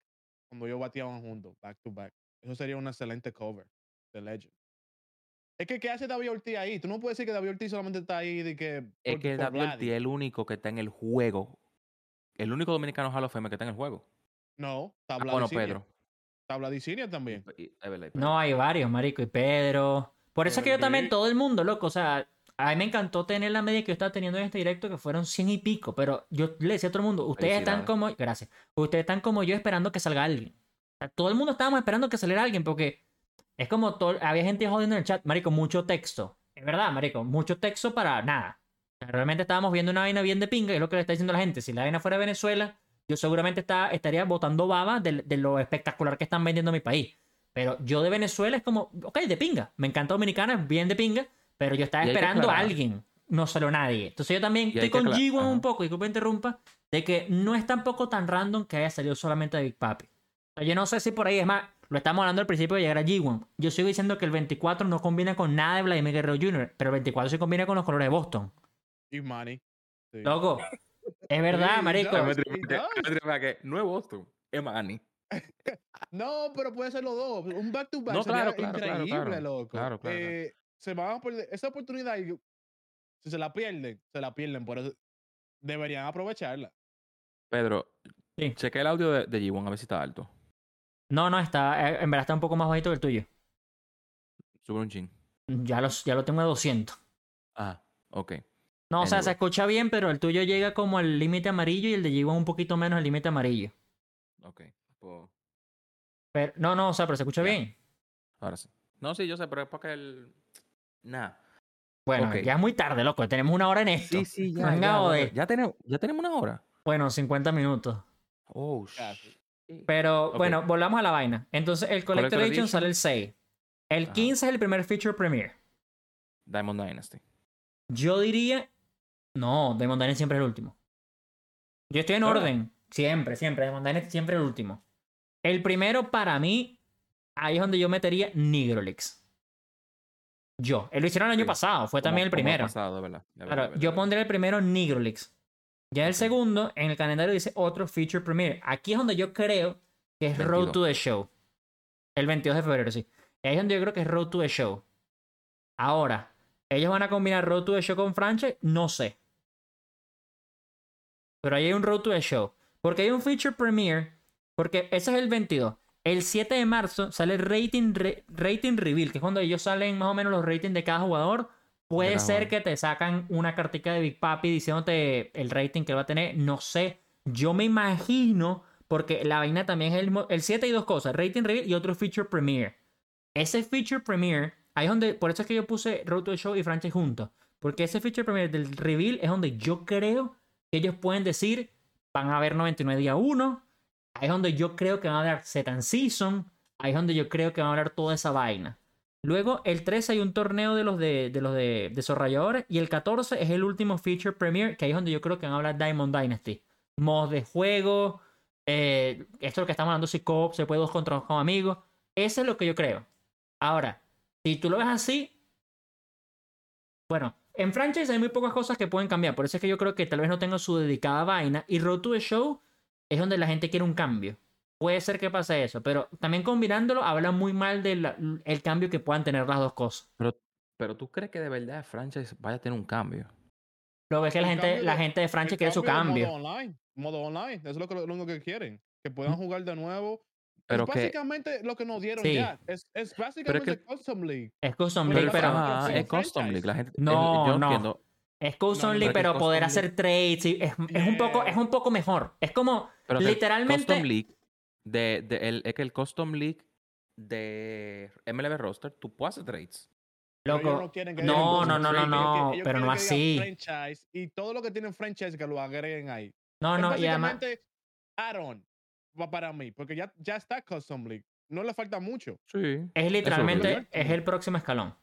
Cuando ellos bateaban juntos. Back to back. Eso sería un excelente cover de Legend. Es que, ¿qué hace David Ortiz ahí? Tú no puedes decir que David Ortiz solamente está ahí de que. Es por- que por David. Ortiz es el único que está en el juego. El único dominicano Hall of Fame que está en el juego. No, está Ah, bueno. Pedro. Está Vladicinia también. Y- y-. No, hay varios, marico, y Pedro. Por eso es que yo también, todo el mundo, loco, o sea, a mí me encantó tener la media que yo estaba teniendo en este directo, que fueron 100 y pico, pero yo le decía a todo el mundo, ustedes están como, gracias, ustedes están como yo esperando que salga alguien. O sea, todo el mundo estábamos esperando que saliera alguien, porque es como, todo, había gente jodiendo en el chat, marico, mucho texto. Es verdad, marico, mucho texto para nada. O sea, realmente estábamos viendo una vaina bien de pinga, es lo que le está diciendo la gente. Si la vaina fuera de Venezuela, yo seguramente está, estaría botando baba de, de lo espectacular que están vendiendo mi país. Pero yo de Venezuela es como, ok, de pinga. Me encanta Dominicana, bien de pinga. Pero yo estaba esperando a alguien. No salió nadie. Entonces yo también estoy con G1 un poco, disculpe interrumpa, de que no es tampoco tan random que haya salido solamente de Big Papi. O sea, yo no sé si por ahí, es más, lo estamos hablando al principio de llegar a G1. Yo sigo diciendo que el 24 no combina con nada de Vladimir Guerrero Jr., pero el 24 sí combina con los colores de Boston. Y Manny. Sí. Loco, es verdad, Sí, marico. no es Boston, es Miami. <laughs> No, pero puede ser los dos. Un back to back No, claro, claro, claro, increíble, claro. loco. Claro, claro, claro. Eh, se van a perder esa oportunidad y si se la pierden, se la pierden. Por eso deberían aprovecharla. Pedro, Sí. cheque el audio de, de G1 a ver si está alto. No, no, está, eh, en verdad está un poco más bajito que el tuyo. Sube un chin. Ya, los, ya lo tengo a 200. Ah, ok. No, o sea, se escucha bien, pero el tuyo llega como al límite amarillo y el de G1 un poquito menos al límite amarillo. Ok. Pues, Pero, no, no, o sea, pero se escucha bien. ahora sí. No, sí, yo sé, pero es porque el. Nah. Bueno, ya es muy tarde, loco. Tenemos una hora en esto. Sí, sí, <laughs> ya. Venga, ya, ya, tenemos, ya tenemos una hora. Bueno, 50 minutos. Oh, shit. Pero bueno, volvamos a la vaina. Entonces, el Collector, Collector Edition Edition. sale el 6. El Ajá. 15 es el primer feature premiere. Diamond Dynasty. Yo diría. No, Demon Dynasty siempre es el último. Yo estoy en ¿Verdad? orden. Siempre, siempre. Demon Dynasty siempre es el último. El primero para mí. ahí es donde yo metería Nigrolix. Yo. Él lo hicieron el año Sí. pasado, fue también el primero. pasado, de verdad, de verdad, Claro, verdad, yo de pondría el primero Nigrolix. Ya el segundo, en el calendario dice otro feature premiere. Aquí es donde yo creo que es Road 22. to the Show. El 22 de febrero, sí. Ahí es donde yo creo que es Road to the Show. Ahora, ¿ellos van a combinar Road to the Show con franchise? No sé. Pero ahí hay un Road to the Show. Porque hay un feature premiere. Porque ese es el 22. El 7 de marzo sale el rating, re- rating reveal, que es cuando ellos salen más o menos los ratings de cada jugador. Puede ser que te sacan una cartica de Big Papi diciéndote el rating que va a tener. No sé. Yo me imagino, porque la vaina también es el, el 7 y dos cosas: rating reveal y otro feature premiere. Ese feature premiere, ahí es donde, por eso es que yo puse Road to the Show y franchise juntos. Porque ese feature premiere del reveal es donde yo creo que ellos pueden decir, van a haber 99 día 1. Ahí es donde yo creo que van a hablar Setan Season. Ahí es donde yo creo que van a hablar toda esa vaina. Luego, el 13 hay un torneo de los de, de los de desarrolladores. Y el 14 es el último feature premiere, que ahí es donde yo creo que van a hablar Diamond Dynasty. Mods de juego. eh, esto es lo que estamos hablando, si co se puede dos contra dos con amigos. Eso es lo que yo creo. Ahora, si tú lo ves así, bueno, en franchise hay muy pocas cosas que pueden cambiar. Por eso es que yo creo que tal vez no tenga su dedicada vaina. Y Road to the Show es donde la gente quiere un cambio. Puede ser que pase eso, pero también combinándolo habla muy mal del el cambio que puedan tener las dos cosas. Pero, pero tú crees que de verdad franchise vaya a tener un cambio. Lo que es que la gente, cambio la de- gente de franchise quiere su de cambio. Modo online. Modo online. Eso es lo, que, lo único que quieren. Que puedan jugar de nuevo. Pero es que- básicamente lo que nos dieron Sí. ya. Es, es básicamente que- Custom League. Es Custom League, pero, es Custom. League. La gente, el- No, yo no. entiendo. Es Custom No, League, pero es poder Custom hacer trades. y es, es un poco, es un poco mejor. Es como Pero que el literalmente. Custom League de, de el, es que el Custom League de MLB Roster, tú puedes hacer trades. Loco, no que no, no, no, no, no, pero no así. Franchise y todo lo que tienen franchise que lo agreguen ahí. No, es no, y además. add-on pa- para mí. Porque ya, ya está Custom League. No le falta mucho. Sí. Es literalmente, Eso es el próximo escalón.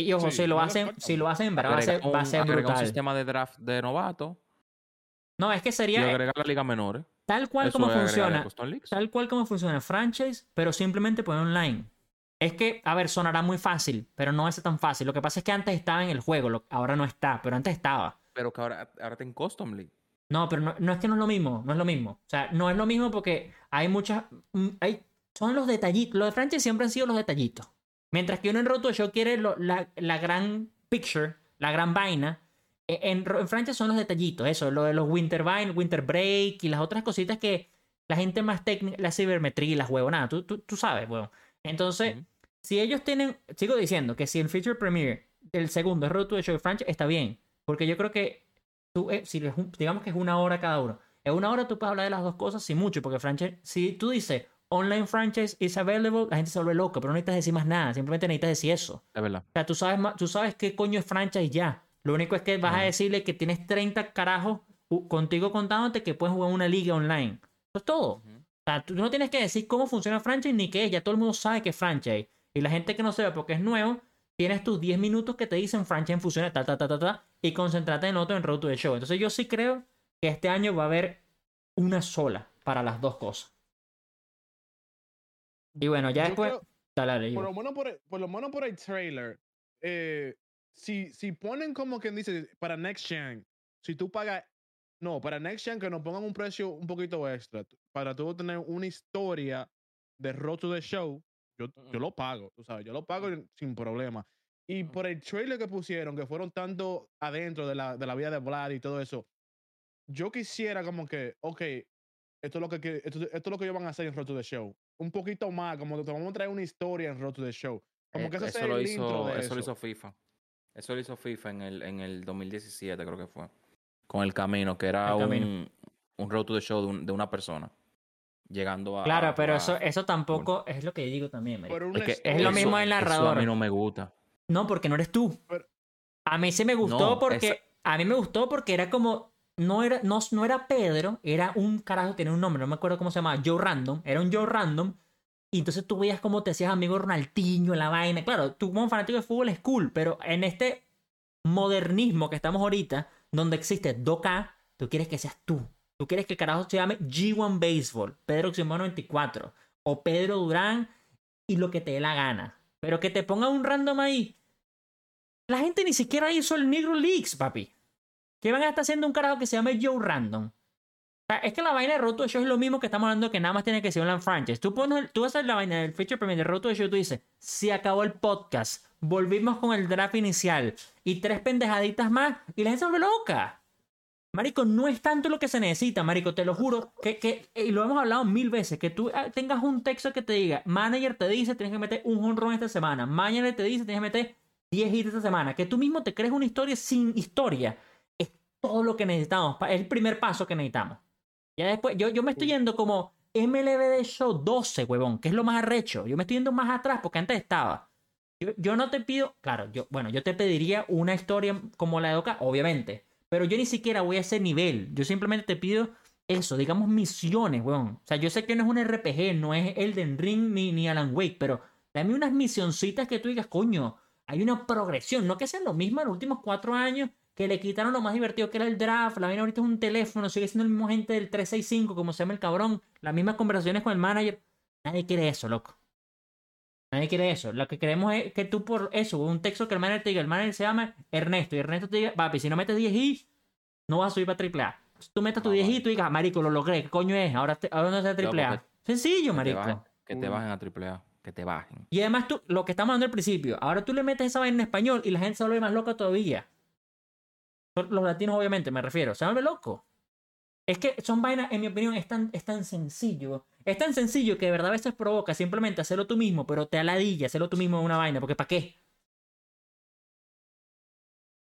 Y ojo, Sí, si lo hacen, si lo hacen, va a ser, va a ser agrega un brutal. sistema de draft de novato No, es que y sería eh, agrega la liga menores. tal cual Eso como funciona. Tal cual como funciona franchise, pero simplemente poner online. Es que, a ver, sonará muy fácil, pero no es tan fácil. Lo que pasa es que antes estaba en el juego, lo- ahora no está, pero antes estaba. Pero que ahora, ahora está en Custom League. No, pero no, no es que no es lo mismo, no es lo mismo. O sea, no es lo mismo porque hay muchas... mm, Hay, son los detallitos. Los de franchise siempre han sido los detallitos. Mientras que uno en Roto Show quiere lo- la, la gran picture, la gran vaina. e- En, en franchise son los detallitos, eso, lo de los Winter Vine, Winter Break y las otras cositas que la gente más técnica, la cibermetría y las huevonadas, tú, tú, tú sabes, huevón. Entonces, Ujú. si ellos tienen, sigo diciendo que si el feature premiere del segundo es Road to the Show franchise, está bien. Porque yo creo que tú, eh, si digamos que es una hora cada uno. En una hora tú puedes hablar de las dos cosas sin mucho, porque franchise, si tú dices online franchise is available, la gente se vuelve loca, pero no necesitas decir más nada, simplemente necesitas decir eso. Es verdad. O sea, tú sabes, tú sabes qué coño es franchise ya. Lo único es que vas a decirle que tienes 30 carajos contigo contándote que puedes jugar una liga online. Eso es todo. O sea, tú no tienes que decir cómo funciona franchise ni qué es. Ya todo el mundo sabe que es franchise. Y la gente que no sepa porque es nuevo, tienes tus 10 minutos que te dicen franchise funciona, ta, ta, ta, ta, ta, y concentrate en otro en Road to the Show. Entonces yo sí creo que este año va a haber una sola para las dos cosas. Y bueno, ya después... creo- Dale, por lo menos por el, por lo menos por el trailer, eh, si, si ponen como quien dice para Next Gen, si tú pagas, no, para Next Gen que nos pongan un precio un poquito extra, para tú tener una historia de Road to the Show, yo, yo lo pago, tú sabes, yo lo pago sin problema. Y por el trailer que pusieron, que fueron tanto adentro de la, de la vida de Vlad y todo eso, yo quisiera como que, ok, esto es lo que, que- esto, esto es lo que ellos van a hacer en Road to the Show. Un poquito más, como te vamos a traer una historia en Road to the Show. Como Eh, que ese eso, lo el hizo, intro de eso eso. lo hizo FIFA. Eso lo hizo FIFA en el, en el 2017, creo que fue. Con el camino, que era El Camino. un, un road to the show de, un- de una persona. Llegando a. Claro, pero eso, eso tampoco es lo que digo también. Pero Es que Es lo mismo el eso narrador. a mí no me gusta. No, porque no eres tú. Pero- A mí sí me gustó No, porque. esa- A mí me gustó porque era como. No era, no, no era Pedro, era un carajo, tiene un nombre, no me acuerdo cómo se llamaba, Joe Random. Era un Joe Random. Y entonces tú veías cómo te hacías amigo Ronaldinho la vaina. Claro, tú como fanático de fútbol es cool, pero en este modernismo que estamos ahorita, donde existe 2K, tú quieres que seas tú. Tú quieres que el carajo se llame G1 Baseball, Pedro Oximono 24, o Pedro Durán y lo que te dé la gana. Pero que te ponga un random ahí. La gente ni siquiera hizo el Negro Leaks, papi. Que van a estar haciendo un carajo que se llama Joe Random. O sea, es que la vaina de Roto Show es lo mismo que estamos hablando que nada más tiene que ser un franchise. Tú, pones, tú haces la vaina del feature premier de Roto Show y tú dices, se acabó el podcast, volvimos con el draft inicial y tres pendejaditas más y la gente se vuelve loca. Marico, no es tanto lo que se necesita, Marico, te lo juro, que, que y lo hemos hablado mil veces, que tú ah, tengas un texto que te diga, manager te dice, tienes que meter un honrón esta semana, manager te dice, tienes que meter 10 hits esta semana, que tú mismo te crees una historia sin historia, todo lo que necesitamos, es el primer paso que necesitamos. Ya después, yo, yo me estoy yendo como MLB de Show 12, huevón, que es lo más arrecho, yo me estoy yendo más atrás porque antes estaba. Yo, yo no te pido, claro, yo, bueno, yo te pediría una historia como la de Oka, obviamente, pero yo ni siquiera voy a ese nivel. Yo simplemente te pido eso, digamos misiones, weón. O sea, yo sé que no es un RPG, no es Elden Ring ni, ni Alan Wake, pero dame unas misioncitas que tú digas, coño, hay una progresión. No que sean lo mismo en los últimos cuatro años, que le quitaron lo más divertido que era el draft. La vaina ahorita es un teléfono, sigue siendo el mismo gente del 365, como se llama el cabrón. Las mismas conversaciones con el manager. Nadie quiere eso, loco. Nadie quiere eso. Lo que queremos es que tú por eso, un texto que el manager te diga, el manager se llama Ernesto, y Ernesto te diga, papi, si no metes 10 i, no vas a subir para triple A. Si tú metes tu Ah, 10 i, vale. tú digas, marico, lo logré, ¿qué coño es? Ahora, te, ahora no es triple A. porque- Sencillo, te marico. bajen, que te bajen a AAA. Que te bajen. Y además tú, lo que estamos hablando al principio, ahora tú le metes esa vaina en español y la gente se vuelve más loca todavía. Los latinos, obviamente, me refiero. Se vuelve loco. Es que son vainas, en mi opinión, es tan, es tan sencillo. Es tan sencillo que de verdad a veces provoca simplemente hacerlo tú mismo, pero te aladilla hacerlo tú mismo en una vaina, porque ¿para qué?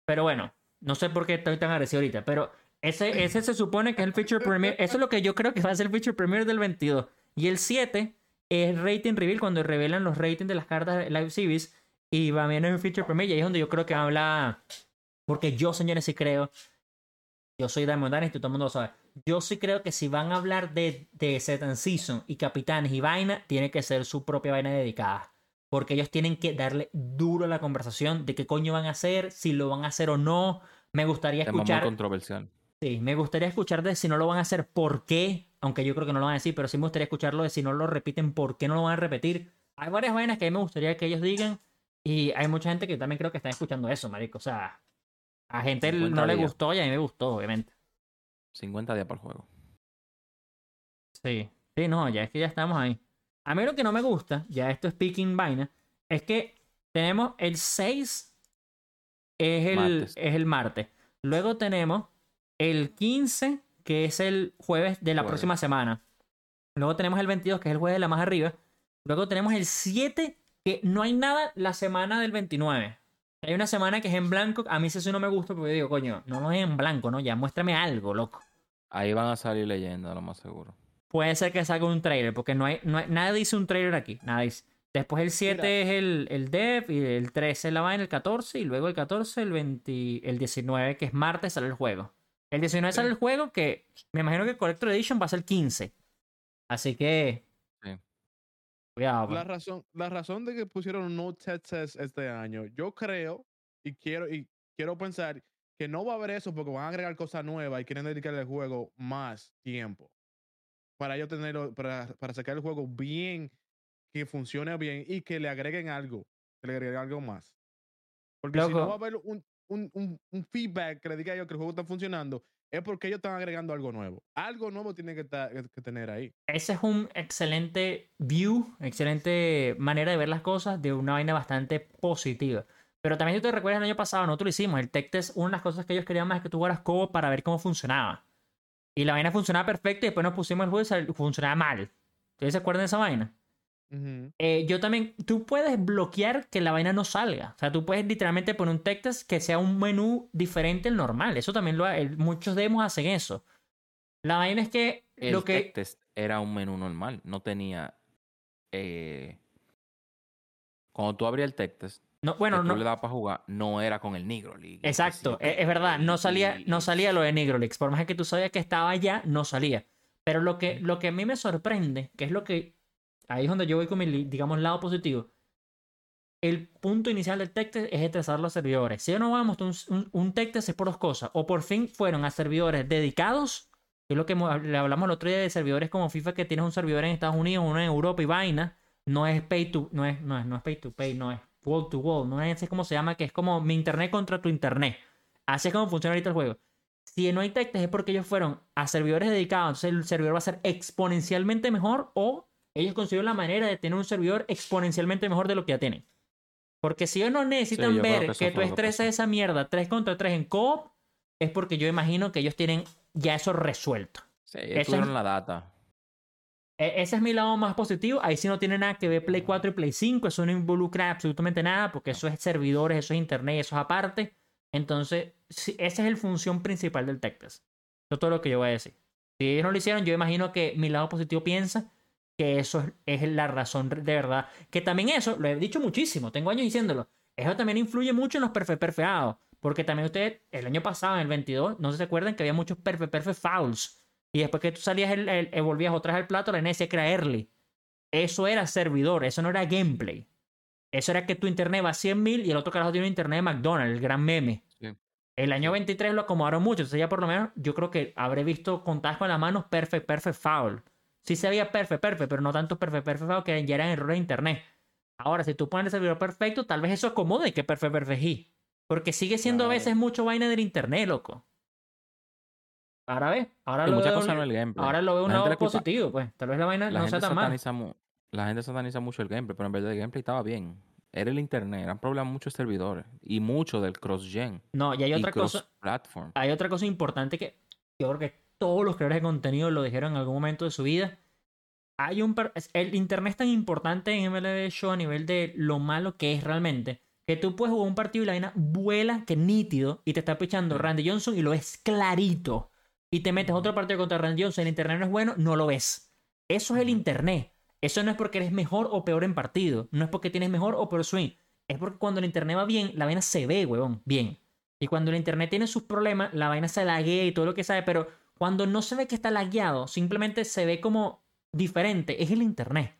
Pero bueno, no sé por qué estoy tan agresivo ahorita, pero ese, ese se supone que es el feature premier. Eso es lo que yo creo que va a ser el feature premier del 22. Y el 7 es rating reveal cuando revelan los ratings de las cartas de Live Series. Y va a venir un feature premier. Y ahí es donde yo creo que habla. Porque yo, señores, sí creo. Yo soy Diamond Dynasty, todo el mundo lo sabe. Yo sí creo que si van a hablar de, de Set and Season y capitanes y vaina, tiene que ser su propia vaina dedicada. Porque ellos tienen que darle duro a la conversación de qué coño van a hacer, si lo van a hacer o no. Me gustaría Tema muy escuchar. controversial. Sí, me gustaría escuchar de si no lo van a hacer, por qué. Aunque yo creo que no lo van a decir, pero sí me gustaría escucharlo de si no lo repiten, por qué no lo van a repetir. Hay varias vainas que a mí me gustaría que ellos digan. Y hay mucha gente que también creo que está escuchando eso, marico. O sea, a gente 50 no le días. gustó y a mí me gustó, obviamente. 50 días el juego. Sí, sí, no, ya es que ya estamos ahí. A mí lo que no me gusta, ya esto es speaking vaina, es que tenemos el 6 es el, Martes. es el martes. Luego tenemos el 15, que es el jueves de la Jueves. próxima semana. Luego tenemos el 22, que es el jueves de la más arriba. Luego tenemos el 7, que no hay nada la semana del 29. Hay una semana que es en blanco. A mí eso sí no me gusta porque yo digo, coño, no, no es en blanco, ¿no? Ya muéstrame algo, loco. Ahí van a salir leyendas, lo más seguro. Puede ser que salga un trailer, porque no hay, no hay- nada dice un trailer aquí. Nada dice. Después el 7 Mira. es el, el dev, y el 13 es la vaina, el 14, y luego el 14, el 20, el 19, que es martes, sale el juego. El 19 sale el juego, que me imagino que Collector Edition va a ser el 15. Así que. La razón, la razón de que pusieron no Test este año, yo creo y quiero y quiero pensar que no va a haber eso porque van a agregar cosas nuevas y quieren dedicarle al juego más tiempo para ellos tenerlo para, para sacar el juego bien que funcione bien y que le agreguen algo, que le agreguen algo más. Porque si no va a haber un, un, un, un feedback que le diga ellos que el juego está funcionando, es porque ellos están agregando algo nuevo. Algo nuevo tiene que, estar- que tener ahí. Ese es un excelente view, excelente manera de ver las cosas de una vaina bastante positiva. Pero también si te recuerdas el año pasado, nosotros lo hicimos. El tech test, una de las cosas que ellos querían más es que tú jugaras co para ver cómo funcionaba. Y la vaina funcionaba perfecto y después nos pusimos el juego y funcionaba mal. ¿Ustedes se acuerdan de esa vaina? Eh, yo también, tú puedes bloquear que la vaina no salga. O sea, tú puedes literalmente poner un tech test que sea un menú diferente al normal. Eso también lo ha- el- muchos demos hacen eso. La vaina es que El lo que tech test era un menú normal. No tenía. eh, Cuando tú abrías el tech test, no, bueno, no, le dabas para jugar, no era con el Negro League. Exacto, e- es, verdad, no salía, no salía lo de Negrolix. Por más que tú sabías que estaba allá, no salía. Pero lo que, lo que a mí me sorprende, que es lo que. Ahí es donde yo voy con mi, digamos, lado positivo. El punto inicial del tech test es estresar los servidores. Si no vamos un, un, un tech test es por dos cosas. O por fin fueron a servidores dedicados, que es lo que le hablamos el otro día de servidores como FIFA, que tienes un servidor en Estados Unidos, uno en Europa y vaina. no es pay to, no es, no es, no es pay to pay, no es wall to wall, no es como se llama, que es como mi internet contra tu internet. Así es como funciona ahorita el juego. Si no hay tech es porque ellos fueron a servidores dedicados, entonces el servidor va a ser exponencialmente mejor o ellos consiguieron la manera de tener un servidor exponencialmente mejor de lo que ya tienen. Porque si ellos no necesitan ver que tú estresas esa mierda 3 contra 3 en co es porque yo imagino que ellos tienen ya eso resuelto. Sí, ellos es- tuvieron la data. E- Ese es mi lado más positivo. Ahí sí no tiene nada que ver Play 4 y Play 5. Eso no involucra absolutamente nada porque eso es servidores, eso es internet, eso es aparte. Entonces, sí, esa es la función principal del Tech Test. Eso es todo lo que yo voy a decir. Si ellos no lo hicieron, yo imagino que mi lado positivo piensa que eso es, la razón de verdad. Que también eso, lo he dicho muchísimo, tengo años diciéndolo. Eso también influye mucho en los perfe perfeados. Porque también ustedes, el año pasado, en el 22, no se acuerdan que había muchos perfe perfe fouls. Y después que tú salías, el, el- el- volvías otra vez al plato, la NS era early. Eso era servidor, eso no era gameplay. Eso era que tu internet va a 100.000 y el otro carajo tiene un internet de McDonald's, el gran meme. Sí. El año Sí. 23 lo acomodaron mucho, entonces ya por lo menos yo creo que habré visto contadas con las manos perfect, perfect foul. Sí se veía perfect, perfect, pero no tanto perfect, perfect foul que ya eran errores de internet. Ahora, si tú pones el servidor perfecto, tal vez eso acomode que perfect, perfect y. Porque sigue siendo a veces mucho vaina del internet, loco. Ahora ves, ahora Sí, lo muchas veo, cosas en el gameplay. ahora lo veo un lado positivo, pues. Tal vez la vaina La no sea tan mal. la gente sataniza mucho el gameplay, pero en verdad el gameplay estaba bien. Era el internet, eran problemas muchos servidores y mucho del cross-gen No, y hay y otra cosa, hay otra cosa importante que yo creo que todos los creadores de contenido lo dijeron en algún momento de su vida. Hay un es- el internet es tan importante en MLB Show a nivel de lo malo que es realmente que tú puedes jugar un partido y la vaina vuela que nítido y te está pichando Sí. Randy Johnson y lo ves clarito. Y te metes otro partido contra Randy Johnson el internet no es bueno no lo ves. Eso es el internet. Eso no es porque eres mejor o peor en partido no es porque tienes mejor o peor swing. Es porque cuando el internet va bien la vaina se ve huevón bien. Y cuando el internet tiene sus problemas, la vaina se laguea y todo lo que sabe, pero cuando no se ve que está lagueado, simplemente se ve como diferente, es el internet.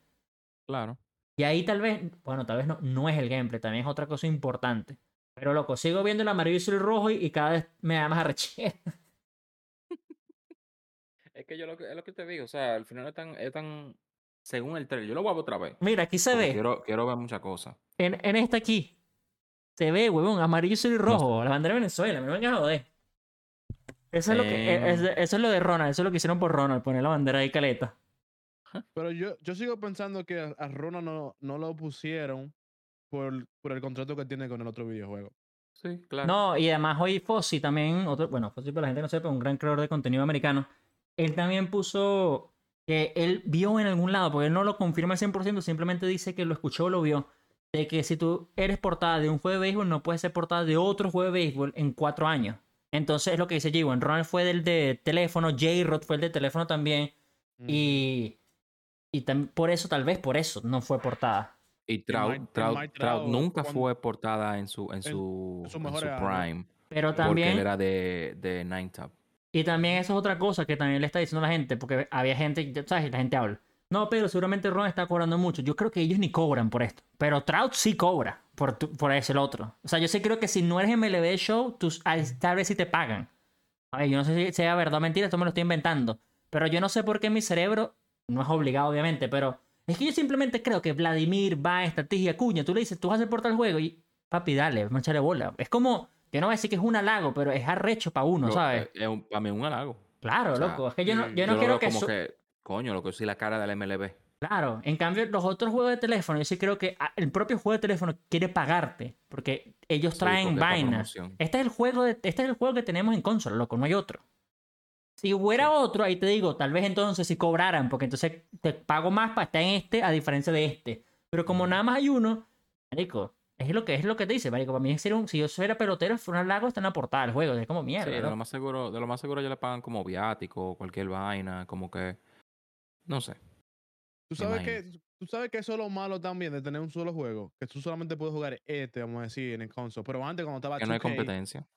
Claro. Y ahí tal vez, bueno, tal vez no, no es el gameplay, también es otra cosa importante. Pero loco, sigo viendo el amarillo y el rojo y, y cada vez me da más arrechera. <laughs> Es que yo lo que, es lo que te digo, o sea, al final es tan, es tan según el trailer. Yo lo voy a ver otra vez. Mira, aquí se porque ve, Quiero, quiero ver muchas cosas. en, en esta aquí, se ve, huevón, amarillo y rojo, la bandera de Venezuela, me vengan a joder. Eso es, lo que, Em. es- eso es lo de Ronald, eso es lo que hicieron por Ronald, poner la bandera ahí caleta. Pero yo, yo sigo pensando que a, a Rona no, no lo pusieron por, por el contrato que tiene con el otro videojuego. Sí, claro. No, y además hoy Fossi también, otro, bueno, Fossi para la gente que no sepa, un gran creador de contenido americano, él también puso que él vio en algún lado, porque él no lo confirma al 100%, simplemente dice que lo escuchó o lo vio, de que si tú eres portada de un juego de béisbol, no puedes ser portada de otro juego de béisbol en cuatro años. Entonces es lo que dice G1. Ronald fue del de teléfono, J-Rod fue el de teléfono también, Ujú. y, y tam- por eso, tal vez por eso, no fue portada. Y Trout, Trout- Trout Trout, nunca cuando- fue portada en su, en en- su, en sus en mejores su prime. Pero Porque también... él era de, de Nine Tap. Y también eso es otra cosa que también le está diciendo a la gente, porque había gente, ¿sabes? La gente habla. No, pero seguramente Ron está cobrando mucho. Yo creo que ellos ni cobran por esto. Pero Trout sí cobra por, tu- por ese el otro. O sea, yo sí creo que si no eres MLB Show, ah, tal vez sí te pagan. A ver, yo no sé si sea verdad o mentira, esto me lo estoy inventando. Pero yo no sé por qué mi cerebro, no es obligado obviamente, pero es que yo simplemente creo que Vladimir, Baez, Tatis y Acuña, tú le dices, tú vas a hacer por tal juego y papi, dale, echarle bola. Es como, yo no voy a decir que es un halago, pero es arrecho para uno, Yo- ¿sabes? es un- para mí es un halago. Claro, o sea, loco. Es que yo no, yo no lo quiero que, su- que, coño, lo que soy la cara del MLB. Claro, en cambio, los otros juegos de teléfono, yo sí creo que ah, el propio juego de teléfono quiere pagarte. Porque ellos Sí, traen porque es pa' vainas. Este es el juego de, este es el juego que tenemos en consola, loco, no hay otro. Si hubiera otro, ahí te digo, tal vez entonces si cobraran, porque entonces te pago más para estar en este a diferencia de este. Pero como nada más hay uno, marico, es lo que es lo que te dice, marico. Para mí ser un- si yo fuera pelotero, fuera un lago, está en la portada del juego. Es como Sí, mierda. de ¿no? lo más seguro, de lo más seguro ya le pagan como viático cualquier vaina, como que no sé. ¿Tú sabes, que, tú sabes que eso es lo malo también de tener un solo juego. Que tú solamente puedes jugar este, vamos a decir, en el console. Pero antes, cuando estaba Que no hay 2K, competencia.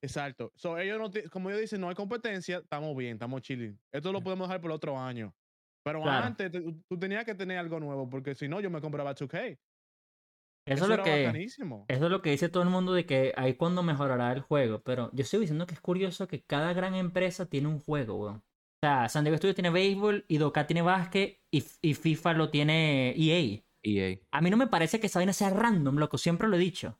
Exacto. So, ellos no como ellos dicen, no hay competencia, estamos bien, estamos chilling. Esto lo podemos dejar por el otro año. Pero Claro. antes te- tú tenías que tener algo nuevo, porque si no, yo me compraba 2K. Eso, es Eso lo que. bacanísimo. Eso es lo que dice todo el mundo de que ahí cuando mejorará el juego. Pero yo estoy diciendo que es curioso que cada gran empresa tiene un juego, weón. O sea, San Diego Studios tiene béisbol y Doka tiene básquet y, y FIFA lo tiene EA. EA. A mí no me parece que esa vaina sea random, loco. Siempre lo he dicho.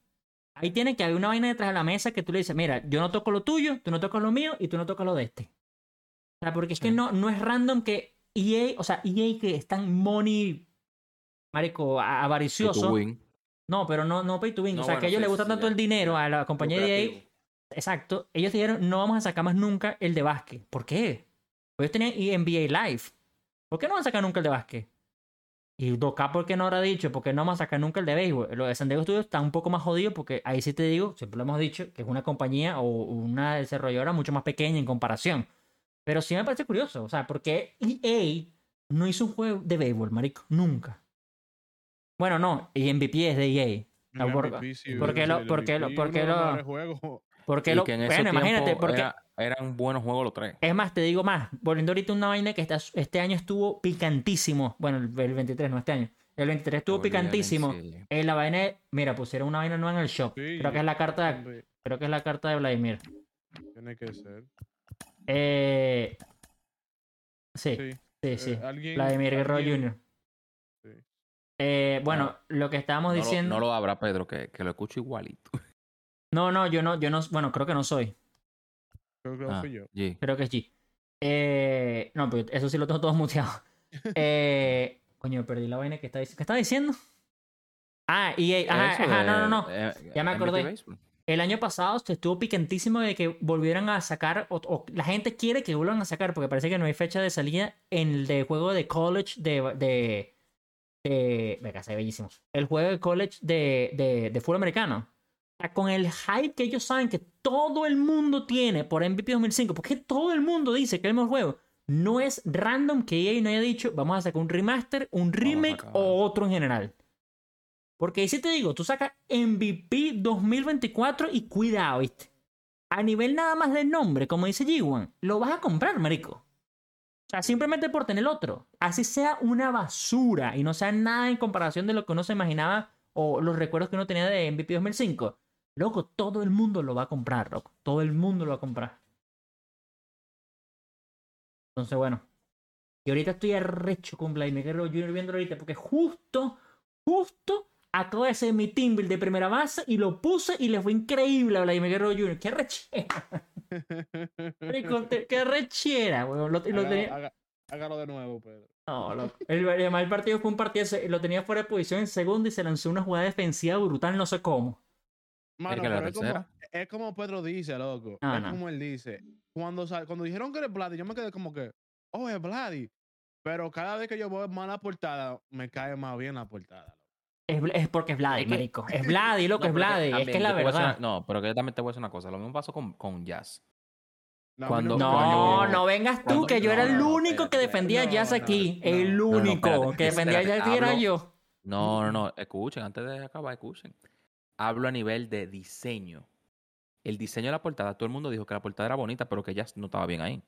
Ahí tiene que haber una vaina detrás de la mesa que tú le dices, mira, yo no toco lo tuyo, tú no tocas lo mío y tú no tocas lo de este. O sea, porque es que no, no es random que EA, o sea, EA que es tan money, marico, a- Pay to avaricioso. win. No, pero no, no pay to win. No, o sea, bueno, que a ellos sí, les gusta sí, tanto ya, el dinero a la compañía de EA. Exacto. Ellos dijeron, no vamos a sacar más nunca el de básquet. ¿Por qué? Pues ellos tenían NBA Live. ¿Por qué no van a sacar nunca el de básquet? Y 2K, ¿por qué no habrá dicho? Porque no vamos a sacar nunca el de béisbol. Lo de San Diego Studios está un poco más jodido porque ahí sí te digo, siempre lo hemos dicho, que es una compañía o una desarrolladora mucho más pequeña en comparación. Pero sí me parece curioso. O sea, porque EA no hizo un juego de béisbol, marico. Nunca. Bueno, no. Y MVP es de EA. Por- MVP, sí, ¿por qué sí, lo- el por qué lo- MVP, por qué uno de los lo-. Porque Y lo, que en ese bueno, imagínate, porque era- eran buenos juegos los tres. es más, te digo más, volviendo ahorita una vaina que está- este año estuvo picantísimo. Bueno, el, el 23, no este año. El 23 estuvo picantísimo. sí. En la vaina, de- mira, pusieron una vaina nueva en el shop. Sí, creo que es la carta, hombre, creo que es la carta de Vladimir. Tiene que ser. Eh, sí, Sí. sí, sí. eh, alguien, Vladimir Guerrero alguien- Jr. sí. Eh, bueno, lo que estábamos No lo, diciendo. no lo abra, Pedro, que, que lo escucho igualito. <laughs> no, no, yo no, yo no, bueno, creo que no soy. Creo que Ah, fui yo. G. Creo que es G. Eh, no, pero eso sí lo tengo todo <laughs> muteado. <laughs> Eh, coño, perdí la vaina que estaba diciendo. ¿Qué estaba diciendo? Ah, EA. Ajá, Eso ajá, de- no, no, no. eh, Ya me acordé. El año pasado se estuvo picantísimo de que volvieran a sacar, o, o la gente quiere que vuelvan a sacar, porque parece que no hay fecha de salida en el de juego de college de... de, de venga, se ve bellísimo. El juego de college de, de, de fútbol americano. Con el hype que ellos saben que todo el mundo tiene por MVP 2005, porque todo el mundo dice que es el mejor juego. No es random que EA no haya dicho, vamos a sacar un remaster, un remake o otro en general. Porque ahí sí te digo, tú sacas MVP 2024 y cuidado, ¿viste? A nivel nada más del nombre, como dice G1, lo vas a comprar, marico. O sea, simplemente por tener el otro. Así sea una basura y no sea nada en comparación de lo que uno se imaginaba o los recuerdos que uno tenía de MVP 2005. Loco, todo el mundo lo va a comprar, loco. Todo el mundo lo va a comprar. Entonces, bueno. Y ahorita estoy arrecho con Vladimir Guerrero Jr. viéndolo ahorita porque justo, justo acabo de hacer mi team build de primera base y lo puse y le fue increíble a Vladimir Guerrero Jr. ¡Qué arrechera! <laughs> te- ¡Qué arrechera, weón! Lo, lo Haga- tenía- haga- hágalo de nuevo, Pedro. no, loco. El, el partido fue un partido, lo tenía fuera de posición en segundo y se lanzó una jugada defensiva brutal, no sé cómo. Mano, que la pero es como, tercera. es como Pedro dice, loco. No, es no. como él dice. Cuando, sal- cuando dijeron que era Vladi, yo me quedé como que, oh, es Vladi. Pero cada vez que yo veo más la portada, me cae más bien la portada. Es, es porque es Vladi, marico. <laughs> Es Vladi, loco, No, es Vladi. Es que es la a verdad. una- no, pero que yo también te voy a decir una cosa. Lo mismo pasó con, con Jazz. A Cuando- No, cuando- no vengas tú, cuando- que yo era el único que defendía espérate. Jazz aquí. no. el No, no, único espérate, que defendía espérate, Jazz era hablo- yo. No, no, no. Escuchen, antes de acabar, escuchen. Hablo a nivel de diseño. El diseño de la portada, todo el mundo dijo que la portada era bonita, pero que Jazz no estaba bien ahí.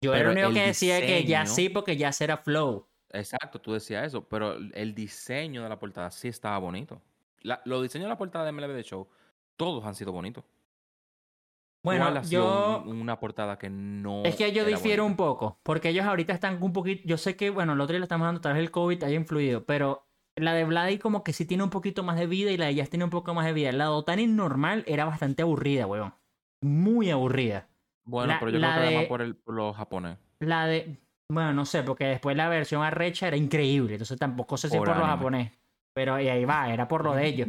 Yo era el Pero único que decía que diseño- sí, porque Jazz era flow. Exacto, tú decías eso, pero el diseño de la portada sí estaba bonito. La- los diseños de la portada de MLB The Show, todos han sido bonitos. Bueno, ¿Cuál ha sido yo. un- una portada que no. Es que yo difiero un poco, porque ellos ahorita están un poquito, yo sé que, bueno, el otro día le estamos dando tal vez el COVID haya influido, pero la de Vladi como que sí tiene un poquito más de vida y la de Jazz tiene un poco más de vida. La de Otani normal era bastante aburrida, weón. Muy aburrida. Bueno, la- pero yo la creo que era más por, el, por los japonés. La de, bueno, no sé, porque después la versión arrecha era increíble, entonces tampoco sé si Por por los japonés, pero y ahí va, era por lo de <laughs> ellos.